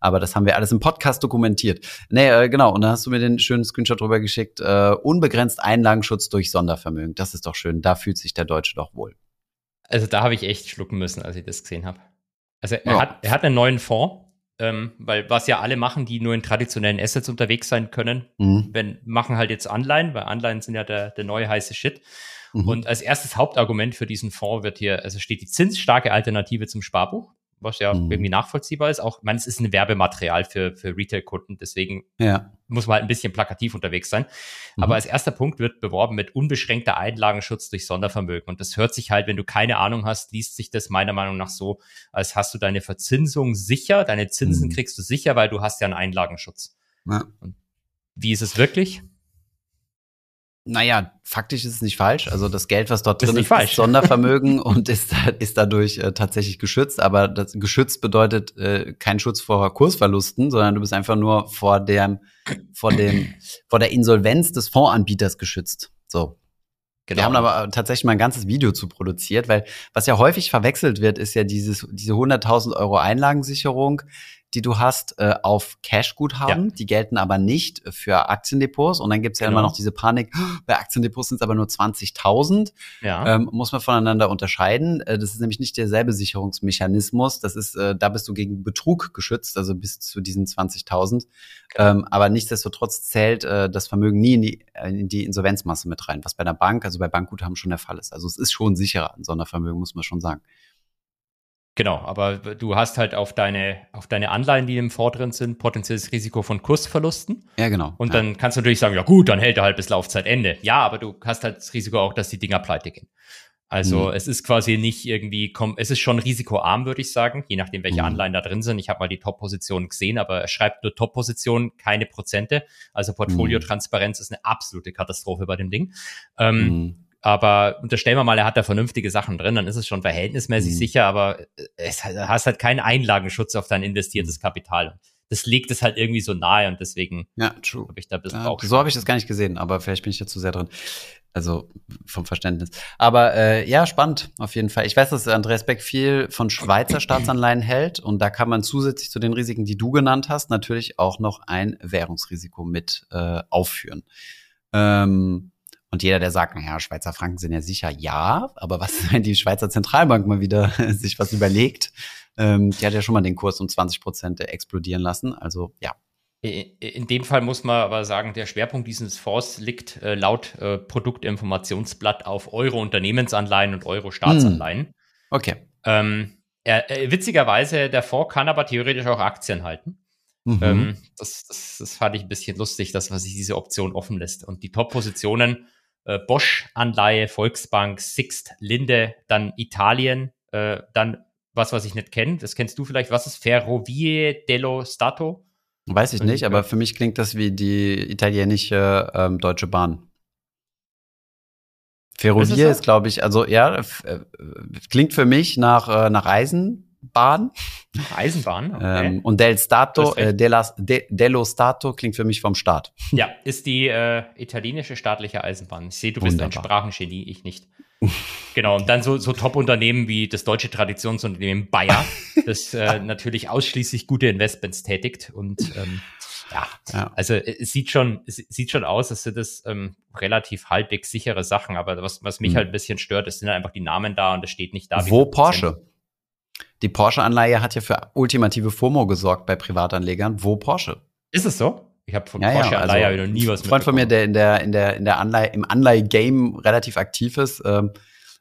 Aber das haben wir alles im Podcast dokumentiert. Nee, äh, genau. Und dann hast du mir den schönen Screenshot drüber geschickt. Äh, unbegrenzt Einlagenschutz durch Sondervermögen. Das ist doch schön. Da fühlt sich der Deutsche doch wohl. Also da habe ich echt schlucken müssen, als ich das gesehen habe. Also er, Ja. hat, er hat einen neuen Fonds, ähm, weil was ja alle machen, die nur in traditionellen Assets unterwegs sein können, Mhm. wenn, machen halt jetzt Anleihen, weil Anleihen sind ja der, der neue heiße Shit. Mhm. Und als erstes Hauptargument für diesen Fonds wird hier, also steht die zinsstarke Alternative zum Sparbuch, was ja Mhm. irgendwie nachvollziehbar ist. Auch, ich meine, es ist ein Werbematerial für, für Retail-Kunden, deswegen Ja. muss man halt ein bisschen plakativ unterwegs sein. Mhm. Aber als erster Punkt wird beworben mit unbeschränkter Einlagenschutz durch Sondervermögen. Und das hört sich halt, wenn du keine Ahnung hast, liest sich das meiner Meinung nach so, als hast du deine Verzinsung sicher, deine Zinsen Mhm. kriegst du sicher, weil du hast ja einen Einlagenschutz. ja. Wie ist es wirklich? Naja, faktisch ist es nicht falsch. Also das Geld, was dort Ist drin ist, falsch. ist Sondervermögen und ist, ist dadurch äh, tatsächlich geschützt. Aber das geschützt bedeutet äh, kein Schutz vor Kursverlusten, sondern du bist einfach nur vor dem, vor dem, vor der Insolvenz des Fondsanbieters geschützt. So. Genau. Wir haben aber tatsächlich mal ein ganzes Video zu produziert, weil was ja häufig verwechselt wird, ist ja dieses, diese 100.000 Euro Einlagensicherung, die du hast äh, auf Cashguthaben. Die gelten aber nicht für Aktiendepots. Und dann gibt's ja Genau. immer noch diese Panik, "Oh, bei Aktiendepots sind es aber nur 20.000. ja. Ähm, muss man voneinander unterscheiden. Äh, das ist nämlich nicht derselbe Sicherungsmechanismus. Das ist, äh, da bist du gegen Betrug geschützt, also bis zu diesen 20.000. Ähm, aber nichtsdestotrotz zählt äh, das Vermögen nie in die, äh, in die Insolvenzmasse mit rein, was bei einer Bank, also bei Bankguthaben schon der Fall ist. Also es ist schon sicherer, ein Sondervermögen, muss man schon sagen. Genau, aber du hast halt auf deine, auf deine Anleihen, die im Fonds drin sind, potenzielles Risiko von Kursverlusten. Ja, genau. Und ja. dann kannst du natürlich sagen, ja gut, dann hält er halt bis Laufzeitende. Ja, aber du hast halt das Risiko auch, dass die Dinger pleite gehen. Also Mhm. es ist quasi nicht irgendwie, es ist schon risikoarm, würde ich sagen, je nachdem, welche Mhm. Anleihen da drin sind. Ich habe mal die Top-Positionen gesehen, aber er schreibt nur Top-Positionen, keine Prozente. Also Portfoliotransparenz ist eine absolute Katastrophe bei dem Ding. Ähm, Mhm. Aber unterstellen wir mal, er hat da vernünftige Sachen drin, dann ist es schon verhältnismäßig Mhm. sicher, aber es du hast halt keinen Einlagenschutz auf dein investiertes Kapital. Das legt es halt irgendwie so nahe und deswegen Ja, habe ich da ein bisschen Ja, Bauch. so habe ich das gar nicht gesehen, aber vielleicht bin ich da zu sehr drin. Also vom Verständnis. Aber äh, ja, spannend auf jeden Fall. Ich weiß, dass Andreas Beck viel von Schweizer Staatsanleihen hält und da kann man zusätzlich zu den Risiken, die du genannt hast, natürlich auch noch ein Währungsrisiko mit äh, aufführen. Ähm, und jeder, der sagt, naja, Schweizer Franken sind ja sicher, ja, aber was, wenn die Schweizer Zentralbank mal wieder sich was überlegt? Ähm, die hat ja schon mal den Kurs um 20 Prozent explodieren lassen. Also ja, In dem Fall muss man aber sagen, der Schwerpunkt dieses Fonds liegt äh, laut äh, Produktinformationsblatt auf Euro-Unternehmensanleihen und Euro-Staatsanleihen. okay. Ähm, er, äh, witzigerweise, der Fonds kann aber theoretisch auch Aktien halten. Mhm. Ähm, das, das, das fand ich ein bisschen lustig, dass man sich diese Option offen lässt. Und die Top-Positionen, äh, Bosch-Anleihe, Volksbank, Sixt, Linde, dann Italien, äh, dann was, was ich nicht kenne, das kennst du vielleicht, was ist Ferrovie dello Stato? Weiß ich nicht, aber für mich klingt das wie die italienische ähm, Deutsche Bahn. Ist Ferrovie so? ist, glaube ich, also ja, äh, klingt für mich nach, äh, nach Eisenbahn. Eisenbahn, okay. Ähm, und Del Stato, äh, della, de, dello Stato klingt für mich vom Staat. Ja, ist die äh, italienische staatliche Eisenbahn. Ich sehe, du bist ein Wunderbar. Sprachengenie, ich nicht. genau, und dann so, so Top-Unternehmen wie das deutsche Traditionsunternehmen Bayer, das äh, natürlich ausschließlich gute Investments tätigt. Und ähm, ja, Ja. also äh, es sieht schon, es sieht schon aus, als sind das ähm, relativ halbwegs sichere Sachen. Aber was, was mich Hm. halt ein bisschen stört, es sind einfach die Namen da und es steht nicht da. Wo. Porsche? Die Porsche-Anleihe hat ja für ultimative FOMO gesorgt bei Privatanlegern. Wo Porsche? Ist es so? Ich habe von Ja, ja, Porsche Anleihe also noch nie was Ein Freund von mir, der in der, in der, in der Anleihe, im Anleihe-Game relativ aktiv ist, ähm,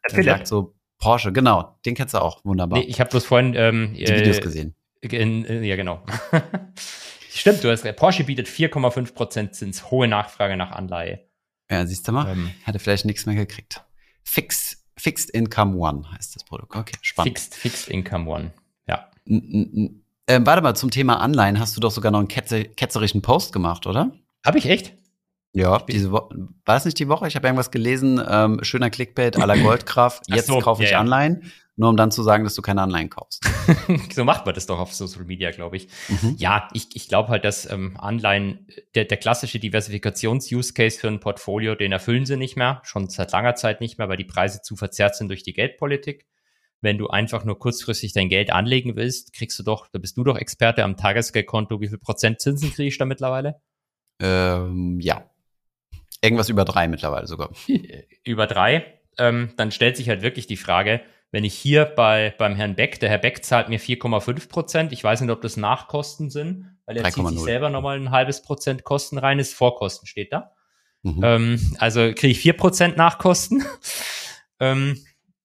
sagt so, Porsche, genau, den kennst du auch, wunderbar. Nee, ich habe bloß vorhin ähm, die Videos äh, gesehen. In, in, ja, genau. Stimmt, du hast recht. Porsche bietet 4,5% Zins, hohe Nachfrage nach Anleihe. Ja, siehst du mal, Ähm, hätte vielleicht nichts mehr gekriegt. Fix, Fixed Income One heißt das Produkt. Okay, spannend. Fixed, Fixed Income One. Ja. N- Ähm, warte mal, zum Thema Anleihen hast du doch sogar noch einen ketze ketzerischen Post gemacht, oder? Habe ich echt? Ja, diese Woche. War es nicht die Woche? Ich habe irgendwas gelesen, ähm, schöner Clickbait la Goldkraft. Jetzt so, kaufe ich ja, ja. Anleihen, nur um dann zu sagen, dass du keine Anleihen kaufst. so macht man das doch auf Social Media, glaube ich. Mhm. Ja, ich, ich glaube halt, dass ähm, Anleihen, der, der klassische Diversifikations-Use-Case für ein Portfolio, den erfüllen sie nicht mehr, schon seit langer Zeit nicht mehr, weil die Preise zu verzerrt sind durch die Geldpolitik. Wenn du einfach nur kurzfristig dein Geld anlegen willst, kriegst du doch, da bist du doch Experte am Tagesgeldkonto, wie viel Prozent Zinsen kriege ich da mittlerweile? Ähm, ja. Irgendwas über drei mittlerweile sogar. über drei, ähm, dann stellt sich halt wirklich die Frage, wenn ich hier bei, beim Herrn Beck, der Herr Beck zahlt mir 4,5 Prozent, ich weiß nicht, ob das Nachkosten sind, weil er zieht sich 3,0. selber nochmal ein halbes Prozent Kosten rein, ist Vorkosten steht da. Mhm. Ähm, also kriege ich 4 Prozent Nachkosten. ähm,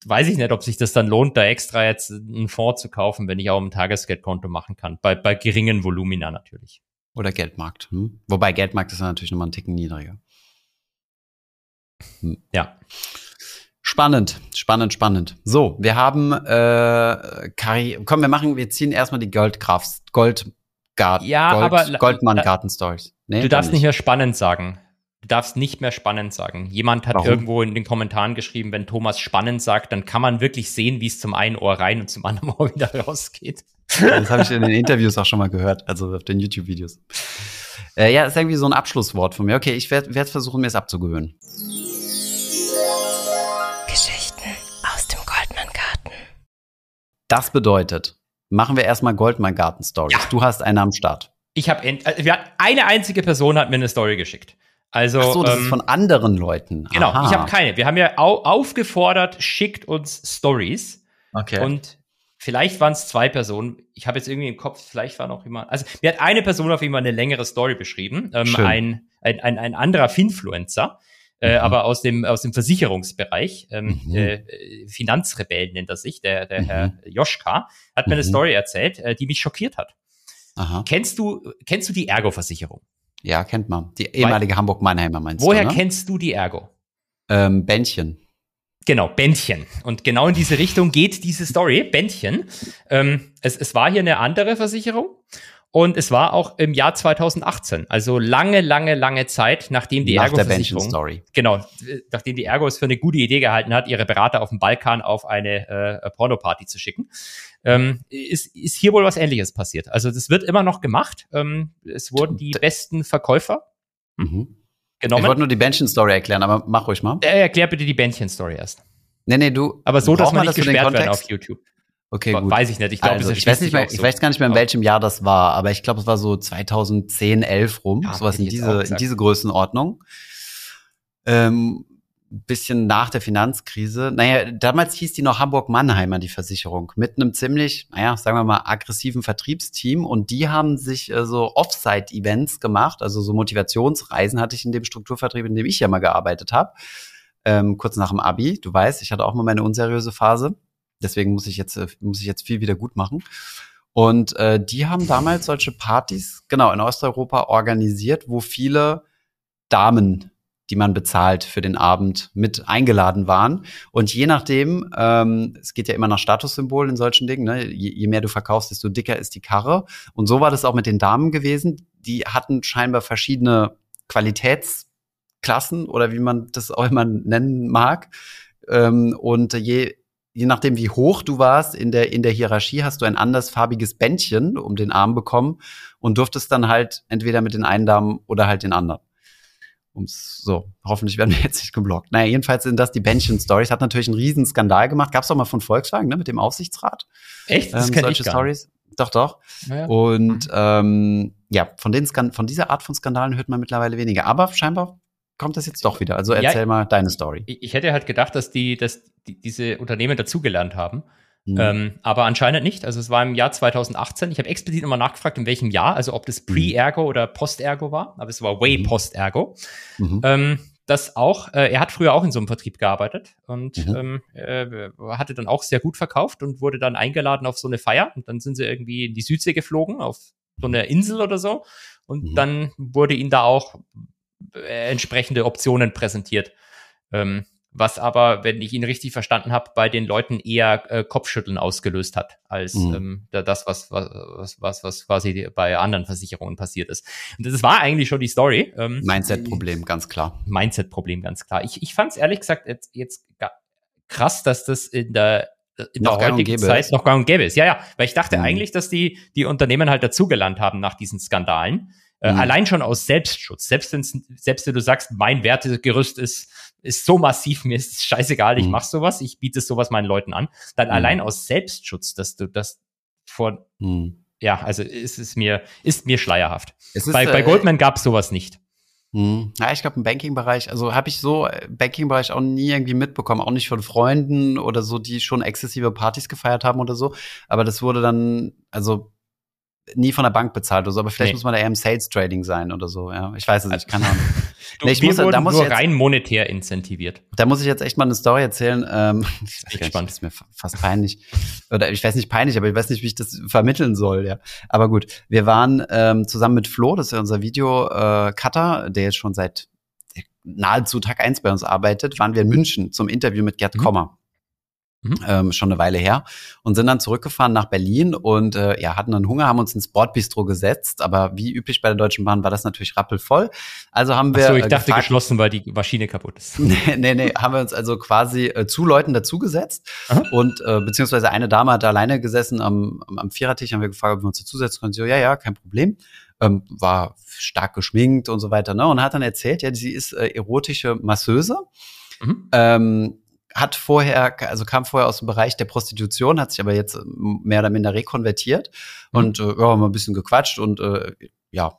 weiß ich nicht, ob sich das dann lohnt, da extra jetzt einen Fonds zu kaufen, wenn ich auch ein Tagesgeldkonto machen kann. Bei, bei geringen Volumina natürlich. Oder Geldmarkt. Hm? Wobei Geldmarkt ist natürlich nochmal einen Ticken niedriger. Ja. Spannend, spannend, spannend. So, wir haben äh, Kari, komm, wir machen, wir ziehen erstmal die Goldkrafts, Gold, Garten, ja, Gold, aber, Goldmann Garten Stories. Nee, du darfst nicht. nicht mehr spannend sagen. Du darfst nicht mehr spannend sagen. Jemand hat Warum? irgendwo in den Kommentaren geschrieben, wenn Thomas spannend sagt, dann kann man wirklich sehen, wie es zum einen Ohr rein und zum anderen Ohr wieder rausgeht. Das habe ich in den Interviews auch schon mal gehört, also auf den YouTube-Videos. Äh, ja, ist irgendwie so ein Abschlusswort von mir. Okay, ich werde werd versuchen, mir es abzugewöhnen. Geschichten aus dem Goldmann-Garten. Das bedeutet, machen wir erstmal Goldmann-Garten-Stories. Ja. Du hast eine am Start. Ich habe äh, eine einzige Person hat mir eine Story geschickt. Also, Ach so, das ähm, ist von anderen Leuten. Genau, Aha. ich habe keine. Wir haben ja au aufgefordert, schickt uns Stories. Okay. Und vielleicht waren es zwei Personen. Ich habe jetzt irgendwie im Kopf, vielleicht war noch jemand. Also, mir hat eine Person auf jeden Fall eine längere Story beschrieben. Ähm, ein, ein, ein, ein anderer Finfluencer. Äh, mhm. aber aus dem, aus dem Versicherungsbereich, ähm, mhm. äh, Finanzrebell nennt er sich, der, der mhm. Herr Joschka, hat mir eine mhm. Story erzählt, äh, die mich schockiert hat. Aha. Kennst du, kennst du die Ergo-Versicherung? Ja, kennt man. Die ehemalige Hamburg-Mannheimer meinst woher du? Woher ne? kennst du die Ergo? Ähm, Bändchen. Genau, Bändchen. Und genau in diese Richtung geht diese Story, Bändchen. Ähm, es, es war hier eine andere Versicherung und es war auch im Jahr 2018, also lange, lange, lange Zeit, nachdem die Nach Ergo-Versicherung, genau, nachdem die Ergo es für eine gute Idee gehalten hat, ihre Berater auf dem Balkan auf eine äh, Pornoparty zu schicken, ähm, ist, ist hier wohl was Ähnliches passiert. Also das wird immer noch gemacht. Ähm, es wurden die besten Verkäufer mhm. Genommen. Ich wollte nur die Bändchen-Story erklären, aber mach ruhig mal. Äh, erklär bitte die Bändchen-Story erst. Nee, nee, du. Aber so, dass man nicht gesperrt werden auf YouTube. Okay, gut. Weiß ich nicht. Ich glaube, also, ich weiß nicht mehr, so. ich weiß gar nicht mehr, in welchem Jahr das war, aber ich glaube, es war so 2010, 11 rum, ja, sowas in diese, in diese Größenordnung. Ähm, bisschen nach der Finanzkrise. Naja, damals hieß die noch Hamburg-Mannheimer, die Versicherung, mit einem ziemlich, naja, sagen wir mal, aggressiven Vertriebsteam. Und die haben sich äh, so Offsite-Events gemacht, also so Motivationsreisen hatte ich in dem Strukturvertrieb, in dem ich ja mal gearbeitet habe. Ähm, kurz nach dem Abi, du weißt, ich hatte auch mal meine unseriöse Phase. Deswegen muss ich jetzt, äh, muss ich jetzt viel wieder gut machen. Und äh, die haben damals solche Partys, genau, in Osteuropa organisiert, wo viele Damen, die man bezahlt für den Abend, mit eingeladen waren. Und je nachdem, ähm, es geht ja immer nach Statussymbolen in solchen Dingen, ne? je, je mehr du verkaufst, desto dicker ist die Karre. Und so war das auch mit den Damen gewesen. Die hatten scheinbar verschiedene Qualitätsklassen oder wie man das auch immer nennen mag. Ähm, und je je nachdem, wie hoch du warst in der, in der Hierarchie, hast du ein andersfarbiges Bändchen um den Arm bekommen und durftest dann halt entweder mit den einen Damen oder halt den anderen. Um's, so, hoffentlich werden wir jetzt nicht geblockt. Naja, jedenfalls sind das die Bändchen-Stories. Hat natürlich einen riesen Skandal gemacht. Gab's auch mal von Volkswagen, ne, mit dem Aufsichtsrat. Echt? Das ähm, solche Stories. Doch, doch. Ja. Und ähm, ja, von, den Skan von dieser Art von Skandalen hört man mittlerweile weniger. Aber scheinbar kommt das jetzt doch wieder. Also erzähl ja, mal deine Story. Ich hätte halt gedacht, dass die, dass die, diese Unternehmen dazugelernt haben. Mhm. Ähm, aber anscheinend nicht. Also es war im Jahr 2018. Ich habe explizit nochmal nachgefragt, in welchem Jahr, also ob das mhm. Pre-Ergo oder Post-Ergo war. Aber es war way mhm. Post-Ergo. Mhm. Ähm, das auch, äh, er hat früher auch in so einem Vertrieb gearbeitet und mhm. ähm, äh, hatte dann auch sehr gut verkauft und wurde dann eingeladen auf so eine Feier. Und dann sind sie irgendwie in die Südsee geflogen, auf so eine Insel oder so. Und mhm. dann wurde ihnen da auch äh, entsprechende Optionen präsentiert. Ähm, was aber, wenn ich ihn richtig verstanden habe, bei den Leuten eher äh, Kopfschütteln ausgelöst hat, als mhm. ähm, das, was, was, was, was quasi bei anderen Versicherungen passiert ist. Und das war eigentlich schon die Story. Ähm, Mindset-Problem, ganz klar. Mindset-Problem, ganz klar. Ich, ich fand es ehrlich gesagt jetzt, jetzt krass, dass das in der in noch der heutigen Zeit noch gar und gäbe ist. Ja, ja, weil ich dachte mhm. eigentlich, dass die, die Unternehmen halt dazugelernt haben nach diesen Skandalen. Äh, mhm. Allein schon aus Selbstschutz. Selbst, selbst wenn du sagst, mein Wertegerüst ist, ist so massiv, mir ist es scheißegal, ich mhm. mach sowas, ich biete sowas meinen Leuten an. Dann mhm. allein aus Selbstschutz, dass du das vor, mhm. ja, also ist es mir, ist mir schleierhaft. Ist, bei, bei äh, Goldman gab es sowas nicht. Hm. Ja, ich glaube im Banking-Bereich, also habe ich so äh, Banking-Bereich auch nie irgendwie mitbekommen, auch nicht von Freunden oder so, die schon exzessive Partys gefeiert haben oder so. Aber das wurde dann, also nie von der Bank bezahlt oder so, aber vielleicht nee. muss man da eher im Sales Trading sein oder so, ja. Ich weiß es nicht, keine Ahnung. Du, Nee, ich muss- da muss nur ich jetzt- rein monetär incentiviert. Da muss ich jetzt echt mal eine Story erzählen. Ähm, ich weiß nicht, ist mir fa- fast peinlich. Oder ich weiß nicht peinlich, aber ich weiß nicht, wie ich das vermitteln soll. Ja, aber gut. Wir waren ähm, zusammen mit Flo, das ist ja unser Video-Cutter, der jetzt schon seit nahezu Tag eins bei uns arbeitet, waren wir in München zum Interview mit Gerd Mhm. Kommer. Mhm. Ähm, schon eine Weile her und sind dann zurückgefahren nach Berlin und äh, ja hatten dann Hunger, haben uns ins Bordbistro gesetzt, aber wie üblich bei der Deutschen Bahn war das natürlich rappelvoll. Also haben wir Achso, ich äh, dachte gefragt- geschlossen, weil die Maschine kaputt ist. Nee, nee, nee, haben wir uns also quasi äh, zu Leuten dazugesetzt Aha. und äh, beziehungsweise eine Dame hat da alleine gesessen am, am, am Vierertisch, haben wir gefragt, ob wir uns dazusetzen können. Sie so, ja, ja, kein Problem. Ähm, war stark geschminkt und so weiter, ne? Und hat dann erzählt, ja, sie ist äh, erotische Masseuse, Mhm. ähm, hat vorher, also kam vorher aus dem Bereich der Prostitution, hat sich aber jetzt ähm, mehr oder minder rekonvertiert Mhm. und äh, ja, wir ein bisschen gequatscht und äh, ja,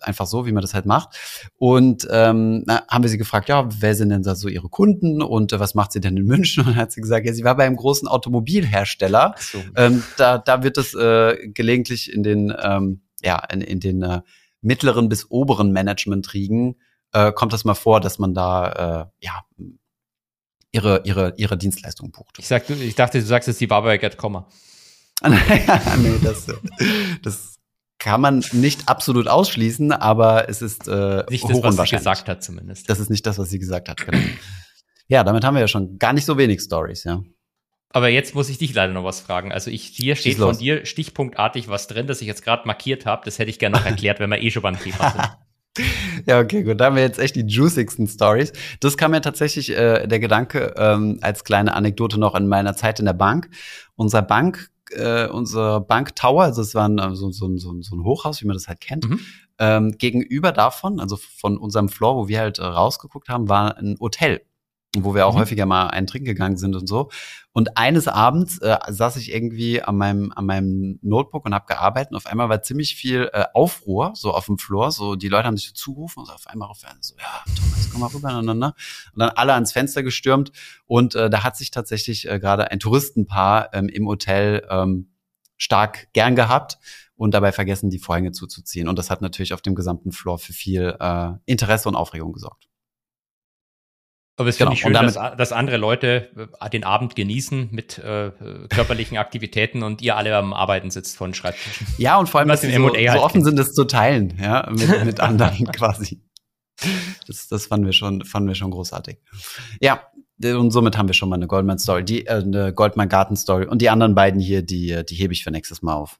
einfach so, wie man das halt macht. Und ähm, haben wir sie gefragt, ja, wer sind denn da so ihre Kunden und äh, was macht sie denn in München? Und dann hat sie gesagt, ja, sie war bei einem großen Automobilhersteller. So. Ähm, da, da wird es äh, gelegentlich in den, ähm, ja, in, in den äh, mittleren bis oberen Managementriegen äh, kommt das mal vor, dass man da äh, ja ihre ihre ihre Dienstleistung bucht. Ich, sag, ich dachte, du sagst jetzt, die war bei Gerd Kommer. nee, das, das kann man nicht absolut ausschließen, aber es ist äh, Nicht das, was sie gesagt hat zumindest. Das ist nicht das, was sie gesagt hat. Genau. ja, damit haben wir ja schon gar nicht so wenig Stories, ja. Aber jetzt muss ich dich leider noch was fragen. Also ich, hier steht von dir stichpunktartig was drin, das ich jetzt gerade markiert habe. Das hätte ich gerne noch erklärt, wenn wir eh schon beim Thema sind. Ja, okay, gut. Da haben wir jetzt echt die juicigsten Stories. Das kam mir tatsächlich äh, der Gedanke ähm, als kleine Anekdote noch in meiner Zeit in der Bank. Unser Bank, äh, unser Bank Tower, also es war ein, äh, so, so, so, so ein Hochhaus, wie man das halt kennt. Mhm. Ähm, gegenüber davon, also von unserem Floor, wo wir halt äh, rausgeguckt haben, war ein Hotel, wo wir auch Mhm. häufiger mal einen trinken gegangen sind und so. Und eines Abends äh, saß ich irgendwie an meinem, an meinem Notebook und habe gearbeitet und auf einmal war ziemlich viel äh, Aufruhr so auf dem Floor. So die Leute haben sich so zugerufen und so auf einmal auf so, ja, Thomas, komm mal rüber aneinander. Und dann alle ans Fenster gestürmt und äh, da hat sich tatsächlich äh, gerade ein Touristenpaar ähm, im Hotel ähm, stark gern gehabt und dabei vergessen, die Vorhänge zuzuziehen. Und das hat natürlich auf dem gesamten Floor für viel äh, Interesse und Aufregung gesorgt. Aber es Genau, finde ich schön, damit- dass, dass andere Leute äh, den Abend genießen mit äh, körperlichen Aktivitäten und ihr alle am Arbeiten sitzt von Schreibtischen. Ja, und vor allem, dass sie so, halt so offen sind, es zu teilen, ja, mit, mit anderen quasi. Das, das fanden wir schon, fanden wir schon großartig. Ja, und somit haben wir schon mal eine Goldman Story, die, äh, eine Goldman Garten Story. Und die anderen beiden hier, die, äh, die hebe ich für nächstes Mal auf.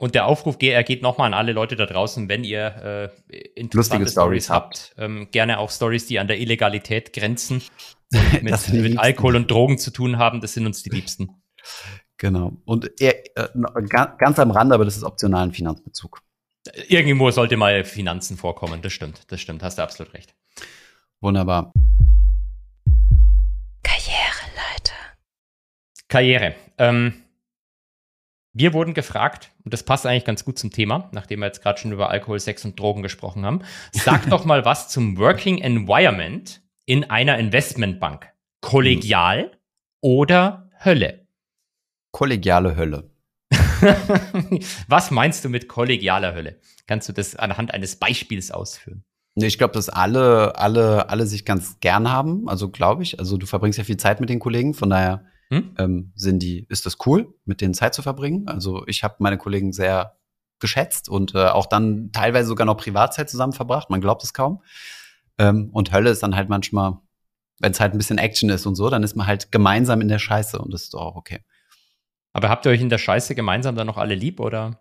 Und der Aufruf er geht nochmal an alle Leute da draußen, wenn ihr äh, interessante Lustige Stories habt, ähm, gerne auch Stories, die an der Illegalität grenzen, und mit, Das sind die mit liebsten. Alkohol und Drogen zu tun haben, das sind uns die Liebsten. Genau. Und eher, äh, ga- ganz am Rande, aber das ist optionalen Finanzbezug. Irgendwo sollte mal Finanzen vorkommen, das stimmt, das stimmt, hast du absolut recht. Wunderbar. Karriereleiter. Karriere. Ähm, wir wurden gefragt, und das passt eigentlich ganz gut zum Thema, nachdem wir jetzt gerade schon über Alkohol, Sex und Drogen gesprochen haben. Sag doch mal was zum Working Environment in einer Investmentbank. Kollegial oder Hölle? Kollegiale Hölle. was meinst du mit kollegialer Hölle? Kannst du das anhand eines Beispiels ausführen? Nee, Ich glaube, dass alle, alle, alle sich ganz gern haben. Also glaube ich. Also du verbringst ja viel Zeit mit den Kollegen, von daher Hm? ähm, sind die, ist das cool, mit denen Zeit zu verbringen. Also ich habe meine Kollegen sehr geschätzt und äh, auch dann teilweise sogar noch Privatzeit zusammen verbracht. Man glaubt es kaum. Ähm, und Hölle ist dann halt manchmal, wenn es halt ein bisschen Action ist und so, dann ist man halt gemeinsam in der Scheiße und das ist doch auch okay. Aber habt ihr euch in der Scheiße gemeinsam dann noch alle lieb oder?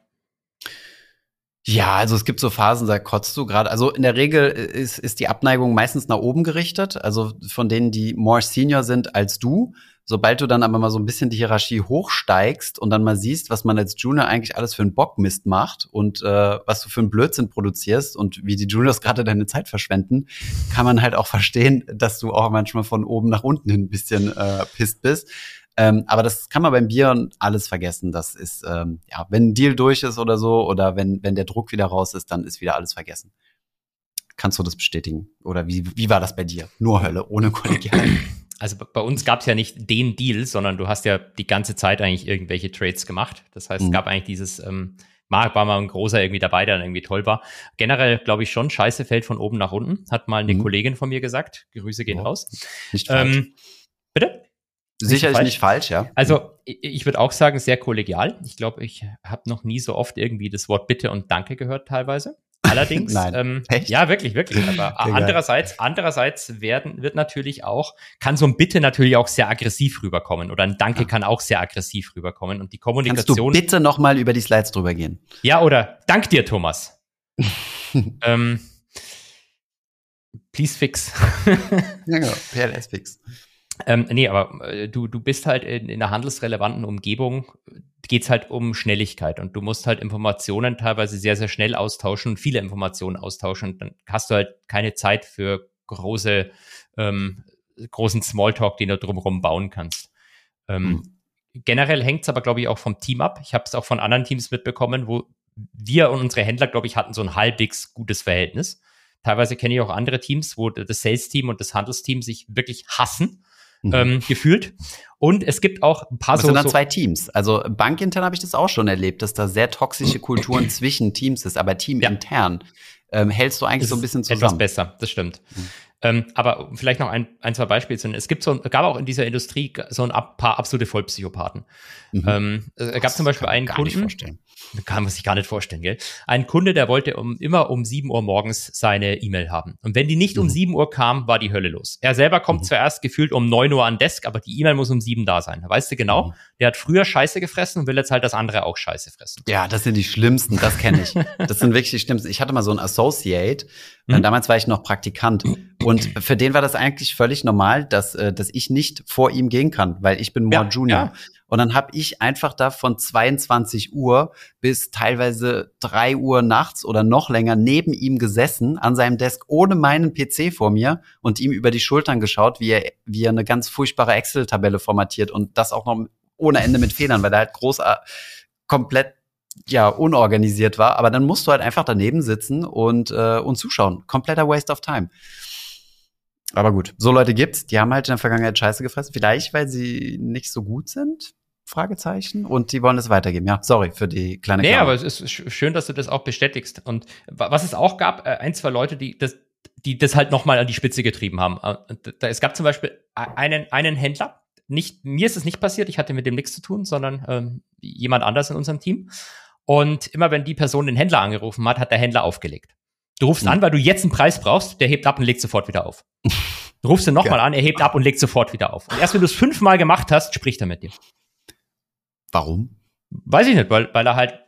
Ja, also es gibt so Phasen, da kotzt du gerade. Also in der Regel ist, ist die Abneigung meistens nach oben gerichtet, also von denen, die more senior sind als du. Sobald du dann aber mal so ein bisschen die Hierarchie hochsteigst und dann mal siehst, was man als Junior eigentlich alles für einen Bockmist macht und äh, was du für einen Blödsinn produzierst und wie die Juniors gerade deine Zeit verschwenden, kann man halt auch verstehen, dass du auch manchmal von oben nach unten ein bisschen äh, pisst bist. Ähm, aber das kann man beim Bier alles vergessen. Das ist, ähm, ja, wenn ein Deal durch ist oder so, oder wenn, wenn der Druck wieder raus ist, dann ist wieder alles vergessen. Kannst du das bestätigen? Oder wie, wie war das bei dir? Nur Hölle, ohne Kollegial. Also bei- uns gab es ja nicht den Deal, sondern du hast ja die ganze Zeit eigentlich irgendwelche Trades gemacht. Das heißt, Mhm. es gab eigentlich dieses, ähm, Marc war mal ein großer irgendwie dabei, der dann irgendwie toll war. Generell glaube ich schon, Scheiße fällt von oben nach unten, hat mal eine mhm. Kollegin von mir gesagt. Grüße gehen ja. raus. Nicht. Ähm, bitte? Sicherlich falsch. nicht falsch, ja. Also ich, ich würde auch sagen, sehr kollegial. Ich glaube, ich habe noch nie so oft irgendwie das Wort Bitte und Danke gehört teilweise. Allerdings, Nein. Ähm, Echt? ja, wirklich, wirklich. Aber andererseits, andererseits werden, wird natürlich auch, kann so ein Bitte natürlich auch sehr aggressiv rüberkommen oder ein Danke ja. kann auch sehr aggressiv rüberkommen und die Kommunikation. Kannst du bitte nochmal über die Slides drüber gehen? Ja, oder Dank dir, Thomas. ähm, please fix. ja, genau. PLS fix. Ähm, nee, aber äh, du, du bist halt in, in einer handelsrelevanten Umgebung, geht's halt um Schnelligkeit und du musst halt Informationen teilweise sehr, sehr schnell austauschen viele Informationen austauschen. Dann hast du halt keine Zeit für große, ähm, großen Smalltalk, den du drumherum bauen kannst. Ähm, mhm. Generell hängt's aber, glaube ich, auch vom Team ab. Ich habe es auch von anderen Teams mitbekommen, wo wir und unsere Händler, glaube ich, hatten so ein halbwegs gutes Verhältnis. Teilweise kenne ich auch andere Teams, wo das Sales-Team und das Handelsteam sich wirklich hassen mhm. ähm, gefühlt. Und es gibt auch ein paar das so. sind dann so zwei Teams. Also bankintern habe ich das auch schon erlebt, dass da sehr toxische Kulturen zwischen Teams ist, aber teamintern ja. ähm, hältst du eigentlich so ein bisschen zusammen. Etwas besser, das stimmt. Mhm. Ähm, aber vielleicht noch ein, ein zwei Beispiele zu nennen. Es gibt so, gab auch in dieser Industrie so ein paar absolute Vollpsychopathen. Mhm. Ähm, es gab zum Beispiel einen Kunden. Kann man sich gar nicht vorstellen, gell? Ein Kunde, der wollte um, immer um 7 Uhr morgens seine E-Mail haben. Und wenn die nicht mhm. um 7 Uhr kam, war die Hölle los. Er selber kommt mhm. zuerst gefühlt um 9 Uhr an Desk, aber die E-Mail muss um 7 da sein. Weißt du genau? Mhm. Der hat früher Scheiße gefressen und will jetzt halt das andere auch Scheiße fressen. Ja, das sind die schlimmsten, das kenne ich. das sind wirklich die schlimmsten. Ich hatte mal so einen Associate, mhm. damals war ich noch Praktikant. Und für den war das eigentlich völlig normal, dass, äh, dass ich nicht vor ihm gehen kann, weil ich bin more ja, Junior. Ja. Und dann habe ich einfach da von 22 Uhr bis teilweise drei Uhr nachts oder noch länger neben ihm gesessen an seinem Desk ohne meinen PC vor mir und ihm über die Schultern geschaut, wie er, wie er eine ganz furchtbare Excel-Tabelle formatiert und das auch noch ohne Ende mit Fehlern, weil er halt groß äh, komplett ja unorganisiert war. Aber dann musst du halt einfach daneben sitzen und äh, und zuschauen. Kompletter Waste of Time. Aber gut, so Leute gibt's, die haben halt in der Vergangenheit Scheiße gefressen. Vielleicht, weil sie nicht so gut sind. Fragezeichen. Und die wollen es weitergeben. Ja, sorry für die kleine Nee, Klammer. aber es ist schön, dass du das auch bestätigst. Und was es auch gab, äh, ein, zwei Leute, die das, die das halt nochmal an die Spitze getrieben haben. Äh, es gab zum Beispiel einen, einen Händler, nicht, mir ist es nicht passiert, ich hatte mit dem nichts zu tun, sondern ähm, jemand anders in unserem Team. Und immer wenn die Person den Händler angerufen hat, hat der Händler aufgelegt. Du rufst mhm. an, weil du jetzt einen Preis brauchst, der hebt ab und legt sofort wieder auf. Du rufst ihn nochmal ja. an, er hebt ab und legt sofort wieder auf. Und erst wenn du es fünfmal gemacht hast, spricht er mit dir. Warum? Weiß ich nicht, weil, weil er halt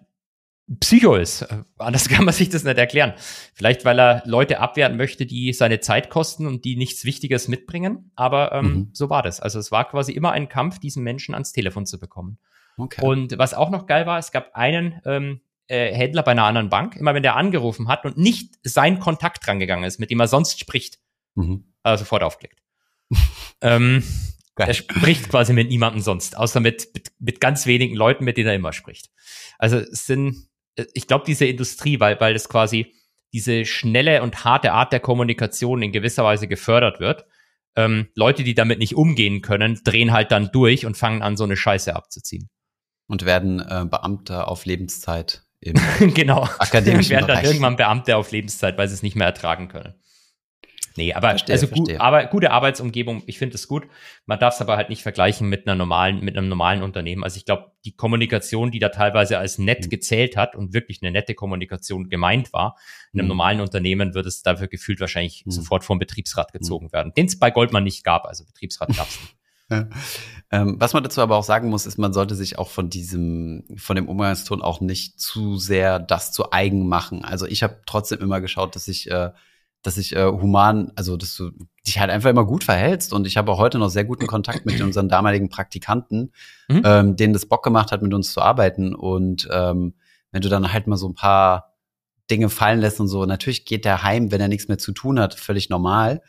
Psycho ist. Anders kann man sich das nicht erklären. Vielleicht, weil er Leute abwehren möchte, die seine Zeit kosten und die nichts Wichtiges mitbringen. Aber ähm, mhm. so war das. Also es war quasi immer ein Kampf, diesen Menschen ans Telefon zu bekommen. Okay. Und was auch noch geil war, es gab einen ähm, äh, Händler bei einer anderen Bank, immer wenn der angerufen hat und nicht sein Kontakt drangegangen ist, mit dem er sonst spricht, mhm. er sofort aufklickt. ähm. Er spricht quasi mit niemandem sonst, außer mit, mit, mit ganz wenigen Leuten, mit denen er immer spricht. Also es sind, ich glaube, diese Industrie, weil, weil es quasi diese schnelle und harte Art der Kommunikation in gewisser Weise gefördert wird. Ähm, Leute, die damit nicht umgehen können, drehen halt dann durch und fangen an, so eine Scheiße abzuziehen. Und werden äh, Beamte auf Lebenszeit im genau. akademischen werden dann irgendwann Beamte auf Lebenszeit, weil sie es nicht mehr ertragen können. Nee, aber verstehe, also gut, aber gute Arbeitsumgebung, ich finde es gut. Man darf es aber halt nicht vergleichen mit einer normalen, mit einem normalen Unternehmen. Also ich glaube, die Kommunikation, die da teilweise als nett mhm. gezählt hat und wirklich eine nette Kommunikation gemeint war, in einem mhm. normalen Unternehmen wird es dafür gefühlt wahrscheinlich mhm. sofort vom Betriebsrat gezogen mhm. werden. Den es bei Goldman nicht gab, also Betriebsrat gab es nicht. Ja. Ähm, was man dazu aber auch sagen muss, ist, man sollte sich auch von diesem, von dem Umgangston auch nicht zu sehr das zu eigen machen. Also ich habe trotzdem immer geschaut, dass ich äh, dass ich äh, human, also dass du dich halt einfach immer gut verhältst. Und ich habe auch heute noch sehr guten Kontakt mit unseren damaligen Praktikanten, mhm. ähm, denen das Bock gemacht hat, mit uns zu arbeiten. Und ähm, wenn du dann halt mal so ein paar Dinge fallen lässt und so, natürlich geht der heim, wenn er nichts mehr zu tun hat, völlig normal.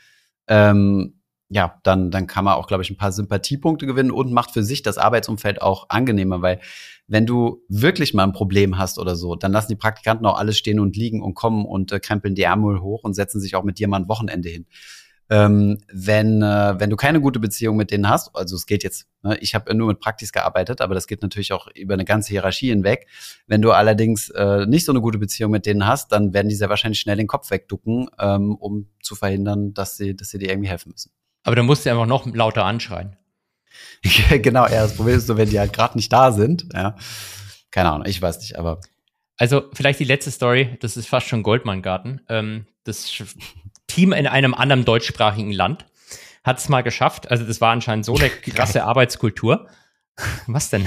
Ähm, ja, dann, dann kann man auch, glaube ich, ein paar Sympathiepunkte gewinnen und macht für sich das Arbeitsumfeld auch angenehmer, weil wenn du wirklich mal ein Problem hast oder so, dann lassen die Praktikanten auch alles stehen und liegen und kommen und äh, krempeln die Ärmel hoch und setzen sich auch mit dir mal ein Wochenende hin. ähm, wenn, äh, wenn du keine gute Beziehung mit denen hast, also es geht jetzt, ne, ich habe nur mit Praktis gearbeitet, aber das geht natürlich auch über eine ganze Hierarchie hinweg. Wenn du allerdings äh, nicht so eine gute Beziehung mit denen hast, dann werden die sehr wahrscheinlich schnell den Kopf wegducken, ähm, um zu verhindern, dass sie, dass sie dir irgendwie helfen müssen. Aber dann musst du einfach noch lauter anschreien. genau, ja, das Problem ist so, wenn die halt gerade nicht da sind, ja. Keine Ahnung, ich weiß nicht, aber. Also vielleicht die letzte Story, das ist fast schon Goldmann-Garten. Ähm, das Team in einem anderen deutschsprachigen Land hat es mal geschafft. Also das war anscheinend so eine krasse Arbeitskultur. Was denn?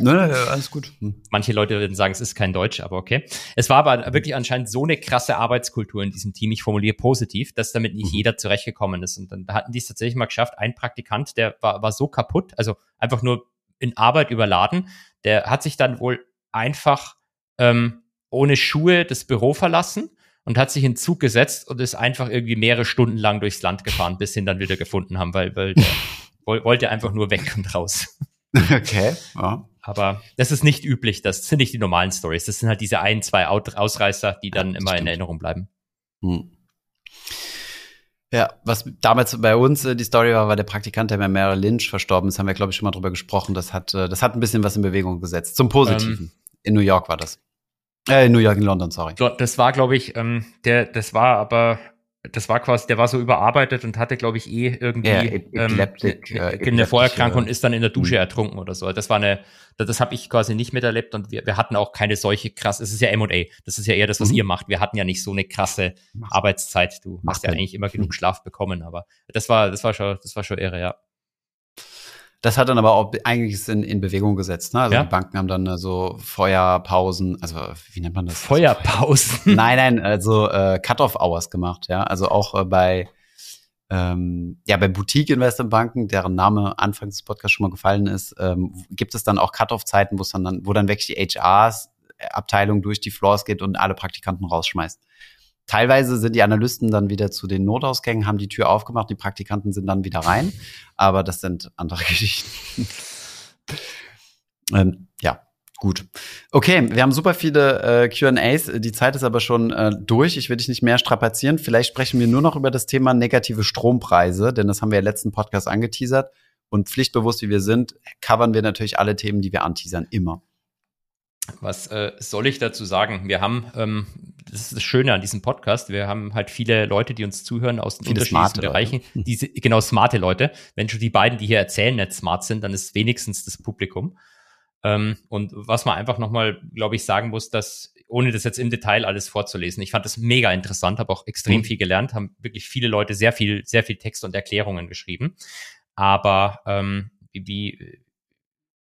Nö, nö, alles gut. Hm. Manche Leute würden sagen, es ist kein Deutsch, aber okay. Es war aber wirklich anscheinend so eine krasse Arbeitskultur in diesem Team, ich formuliere positiv, dass damit nicht mhm. jeder zurechtgekommen ist. Und dann hatten die es tatsächlich mal geschafft. Ein Praktikant, der war, war so kaputt, also einfach nur in Arbeit überladen, der hat sich dann wohl einfach ähm, ohne Schuhe das Büro verlassen und hat sich in Zug gesetzt und ist einfach irgendwie mehrere Stunden lang durchs Land gefahren, bis sie ihn dann wieder gefunden haben, weil, weil der wollte einfach nur weg und raus. Okay. Ja. Aber das ist nicht üblich, das sind nicht die normalen Stories. Das sind halt diese ein, zwei Ausreißer, die dann immer stimmt. in Erinnerung bleiben. Hm. Ja, was damals bei uns äh, die Story war, war der Praktikant, der bei Merrill Lynch verstorben ist, haben wir, glaube ich, schon mal drüber gesprochen. Das hat, äh, das hat ein bisschen was in Bewegung gesetzt. Zum Positiven. Ähm, in New York war das. Äh, in New York, in London, sorry. Das war, glaube ich, ähm, der, das war aber das war quasi, der war so überarbeitet und hatte, glaube ich, eh irgendwie ja, Epileptik, ähm, äh, eine Vorerkrankung und ist dann in der Dusche mhm. ertrunken oder so. Das war eine, das, habe ich quasi nicht miterlebt und wir, wir hatten auch keine solche krass, es ist ja M&A, das ist ja eher das, was mhm. ihr macht. Wir hatten ja nicht so eine krasse Mach's. Arbeitszeit. Du Mach's hast ja eigentlich immer genug mhm. Schlaf bekommen, aber das war, das war schon, das war schon irre, ja. Das hat dann aber auch eigentlich in, in Bewegung gesetzt. Ne? Also ja? die Banken haben dann äh, so Feuerpausen, also wie nennt man das? Feuerpausen? Nein, nein, also äh, Cut-off-Hours gemacht, ja. Also auch äh, bei ähm, ja, bei Boutique-Investmentbanken, deren Name anfangs des Podcasts schon mal gefallen ist, ähm, gibt es dann auch Cut-off-Zeiten, wo dann, wo dann wirklich die HRs-Abteilung durch die Floors geht und alle Praktikanten rausschmeißt. Teilweise sind die Analysten dann wieder zu den Notausgängen, haben die Tür aufgemacht, die Praktikanten sind dann wieder rein. Aber das sind andere Geschichten. ähm, ja, gut. Okay, wir haben super viele äh, QAs. Die Zeit ist aber schon äh, durch. Ich will dich nicht mehr strapazieren. Vielleicht sprechen wir nur noch über das Thema negative Strompreise, denn das haben wir im letzten Podcast angeteasert. Und pflichtbewusst wie wir sind, covern wir natürlich alle Themen, die wir anteasern, immer. Was äh, soll ich dazu sagen? Wir haben, ähm, das ist das Schöne an diesem Podcast, wir haben halt viele Leute, die uns zuhören aus den viele unterschiedlichen Bereichen. Diese, genau, smarte Leute. Wenn schon die beiden, die hier erzählen, nicht smart sind, dann ist wenigstens das Publikum. Ähm, und was man einfach nochmal, glaube ich, sagen muss, dass, ohne das jetzt im Detail alles vorzulesen, ich fand das mega interessant, habe auch extrem mhm. viel gelernt, haben wirklich viele Leute sehr viel, sehr viel Text und Erklärungen geschrieben. Aber ähm, wie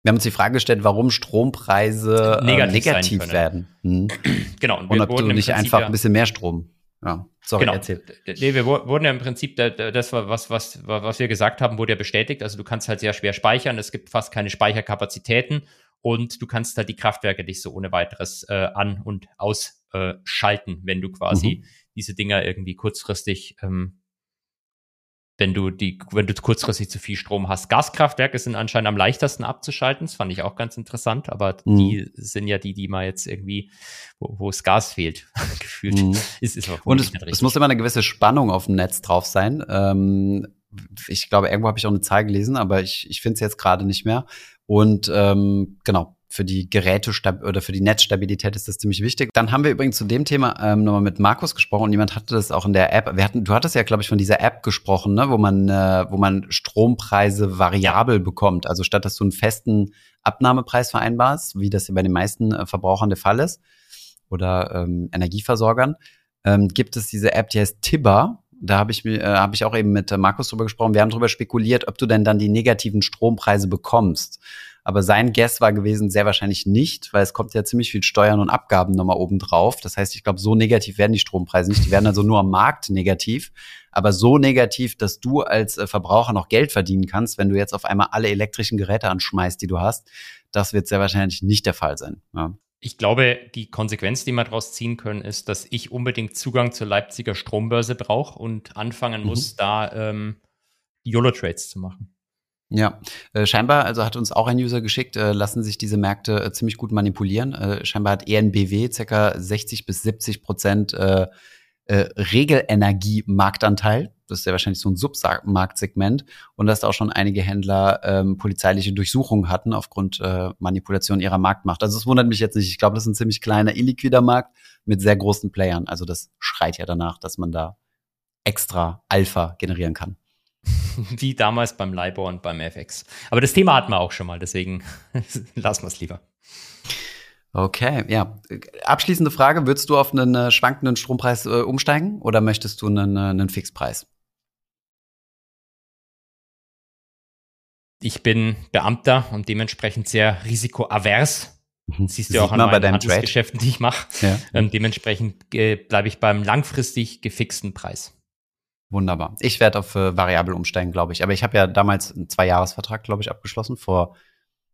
wir haben uns die Frage gestellt, warum Strompreise äh, negativ, negativ werden. Hm. Genau. Und, und ob du nicht einfach ein bisschen mehr Strom. Ja, sorry, genau. erzähl. Nee, wir wurden ja im Prinzip, das war was, was, was wir gesagt haben, wurde ja bestätigt. Also du kannst halt sehr schwer speichern, es gibt fast keine Speicherkapazitäten und du kannst halt die Kraftwerke nicht so ohne weiteres äh, an- und ausschalten, wenn du quasi mhm. diese Dinger irgendwie kurzfristig ähm, wenn du die, wenn du kurzfristig zu viel Strom hast. Gaskraftwerke sind anscheinend am leichtesten abzuschalten. Das fand ich auch ganz interessant, aber mhm. die sind ja die, die mal jetzt irgendwie, wo, wo es Gas fehlt, gefühlt. Mhm. Ist, ist Und es, es, muss immer eine gewisse Spannung auf dem Netz drauf sein. Ähm, ich glaube, irgendwo habe ich auch eine Zahl gelesen, aber ich, ich finde es jetzt gerade nicht mehr. Und ähm, genau, für die Geräte oder für die Netzstabilität ist das ziemlich wichtig. Dann haben wir übrigens zu dem Thema ähm, nochmal mit Markus gesprochen und jemand hatte das auch in der App. Wir hatten, du hattest ja, glaube ich, von dieser App gesprochen, ne, wo man, äh, wo man Strompreise variabel bekommt. Also statt dass du einen festen Abnahmepreis vereinbarst, wie das ja bei den meisten äh, Verbrauchern der Fall ist oder ähm, Energieversorgern, ähm, gibt es diese App, die heißt Tibber. Da habe ich, äh, hab ich auch eben mit Markus drüber gesprochen. Wir haben drüber spekuliert, ob du denn dann die negativen Strompreise bekommst. Aber sein Guess war gewesen, sehr wahrscheinlich nicht, weil es kommt ja ziemlich viel Steuern und Abgaben nochmal oben drauf. Das heißt, ich glaube, so negativ werden die Strompreise nicht. Die werden also nur am Markt negativ, aber so negativ, dass du als äh, Verbraucher noch Geld verdienen kannst, wenn du jetzt auf einmal alle elektrischen Geräte anschmeißt, die du hast. Das wird sehr wahrscheinlich nicht der Fall sein. Ja. Ich glaube, die Konsequenz, die wir daraus ziehen können, ist, dass ich unbedingt Zugang zur Leipziger Strombörse brauche und anfangen mhm. muss, da ähm, YOLO-Trades zu machen. Ja, äh, scheinbar, also hat uns auch ein User geschickt, äh, lassen sich diese Märkte äh, ziemlich gut manipulieren. Äh, scheinbar hat ENBW ca. 60 bis 70 Prozent äh, äh, Regelenergie-Marktanteil. Das ist ja wahrscheinlich so ein Submarktsegment und dass da auch schon einige Händler ähm, polizeiliche Durchsuchungen hatten aufgrund äh, Manipulation ihrer Marktmacht. Also es wundert mich jetzt nicht. Ich glaube, das ist ein ziemlich kleiner, illiquider Markt mit sehr großen Playern. Also das schreit ja danach, dass man da extra Alpha generieren kann. Wie damals beim LIBOR und beim FX. Aber das Thema hatten wir auch schon mal, deswegen lassen wir es lieber. Okay, ja. Abschließende Frage, würdest du auf einen äh, schwankenden Strompreis äh, umsteigen oder möchtest du einen, äh, einen Fixpreis? Ich bin Beamter und dementsprechend sehr risikoavers. Mhm. Siehst du ja auch an meinen Handelsgeschäften, die ich mache. Ja. Ähm, dementsprechend äh, bleibe ich beim langfristig gefixten Preis. Wunderbar. Ich werde auf äh, variabel umsteigen, glaube ich. Aber ich habe ja damals einen Zwei-Jahres-Vertrag, glaube ich, abgeschlossen vor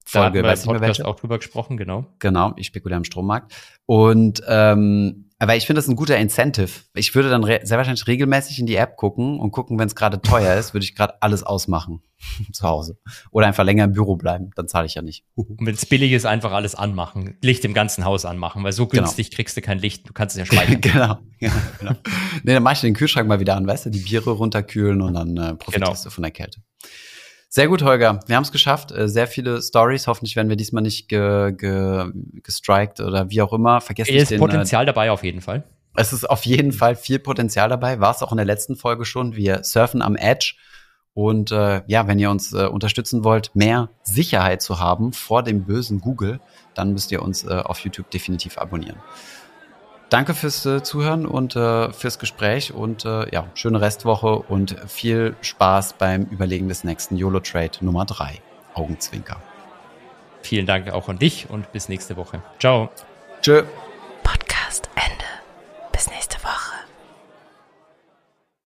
Folge, da weiß ich Podcast auch drüber gesprochen, genau. Genau, ich spekuliere am Strommarkt. Und ähm, aber ich finde das ein guter Incentive. Ich würde dann sehr wahrscheinlich regelmäßig in die App gucken und gucken, wenn es gerade teuer ist, würde ich gerade alles ausmachen zu Hause. Oder einfach länger im Büro bleiben, dann zahle ich ja nicht. Und wenn es billig ist, einfach alles anmachen. Licht im ganzen Haus anmachen, weil so genau. günstig genau. kriegst du kein Licht, du kannst es ja speichern. genau, ja, genau. nee, dann mach ich den Kühlschrank mal wieder an, weißt du, die Biere runterkühlen und dann äh, profitierst genau. du von der Kälte. Sehr gut, Holger. Wir haben es geschafft. Äh, sehr viele Stories. Hoffentlich werden wir diesmal nicht ge, ge, gestrikt oder wie auch immer. Vergesst nicht. Es ist den, Potenzial äh, dabei auf jeden Fall. Es ist auf jeden Fall viel Potenzial dabei. War es auch in der letzten Folge schon. Wir surfen am Edge. Und äh, ja, wenn ihr uns äh, unterstützen wollt, mehr Sicherheit zu haben vor dem bösen Google, dann müsst ihr uns äh, auf YouTube definitiv abonnieren. Danke fürs äh, Zuhören und äh, fürs Gespräch und äh, ja, schöne Restwoche und viel Spaß beim Überlegen des nächsten YOLO Trade Nummer 3. Augenzwinker. Vielen Dank auch an dich und bis nächste Woche. Ciao. Tschö. Podcast Ende. Bis nächste Woche.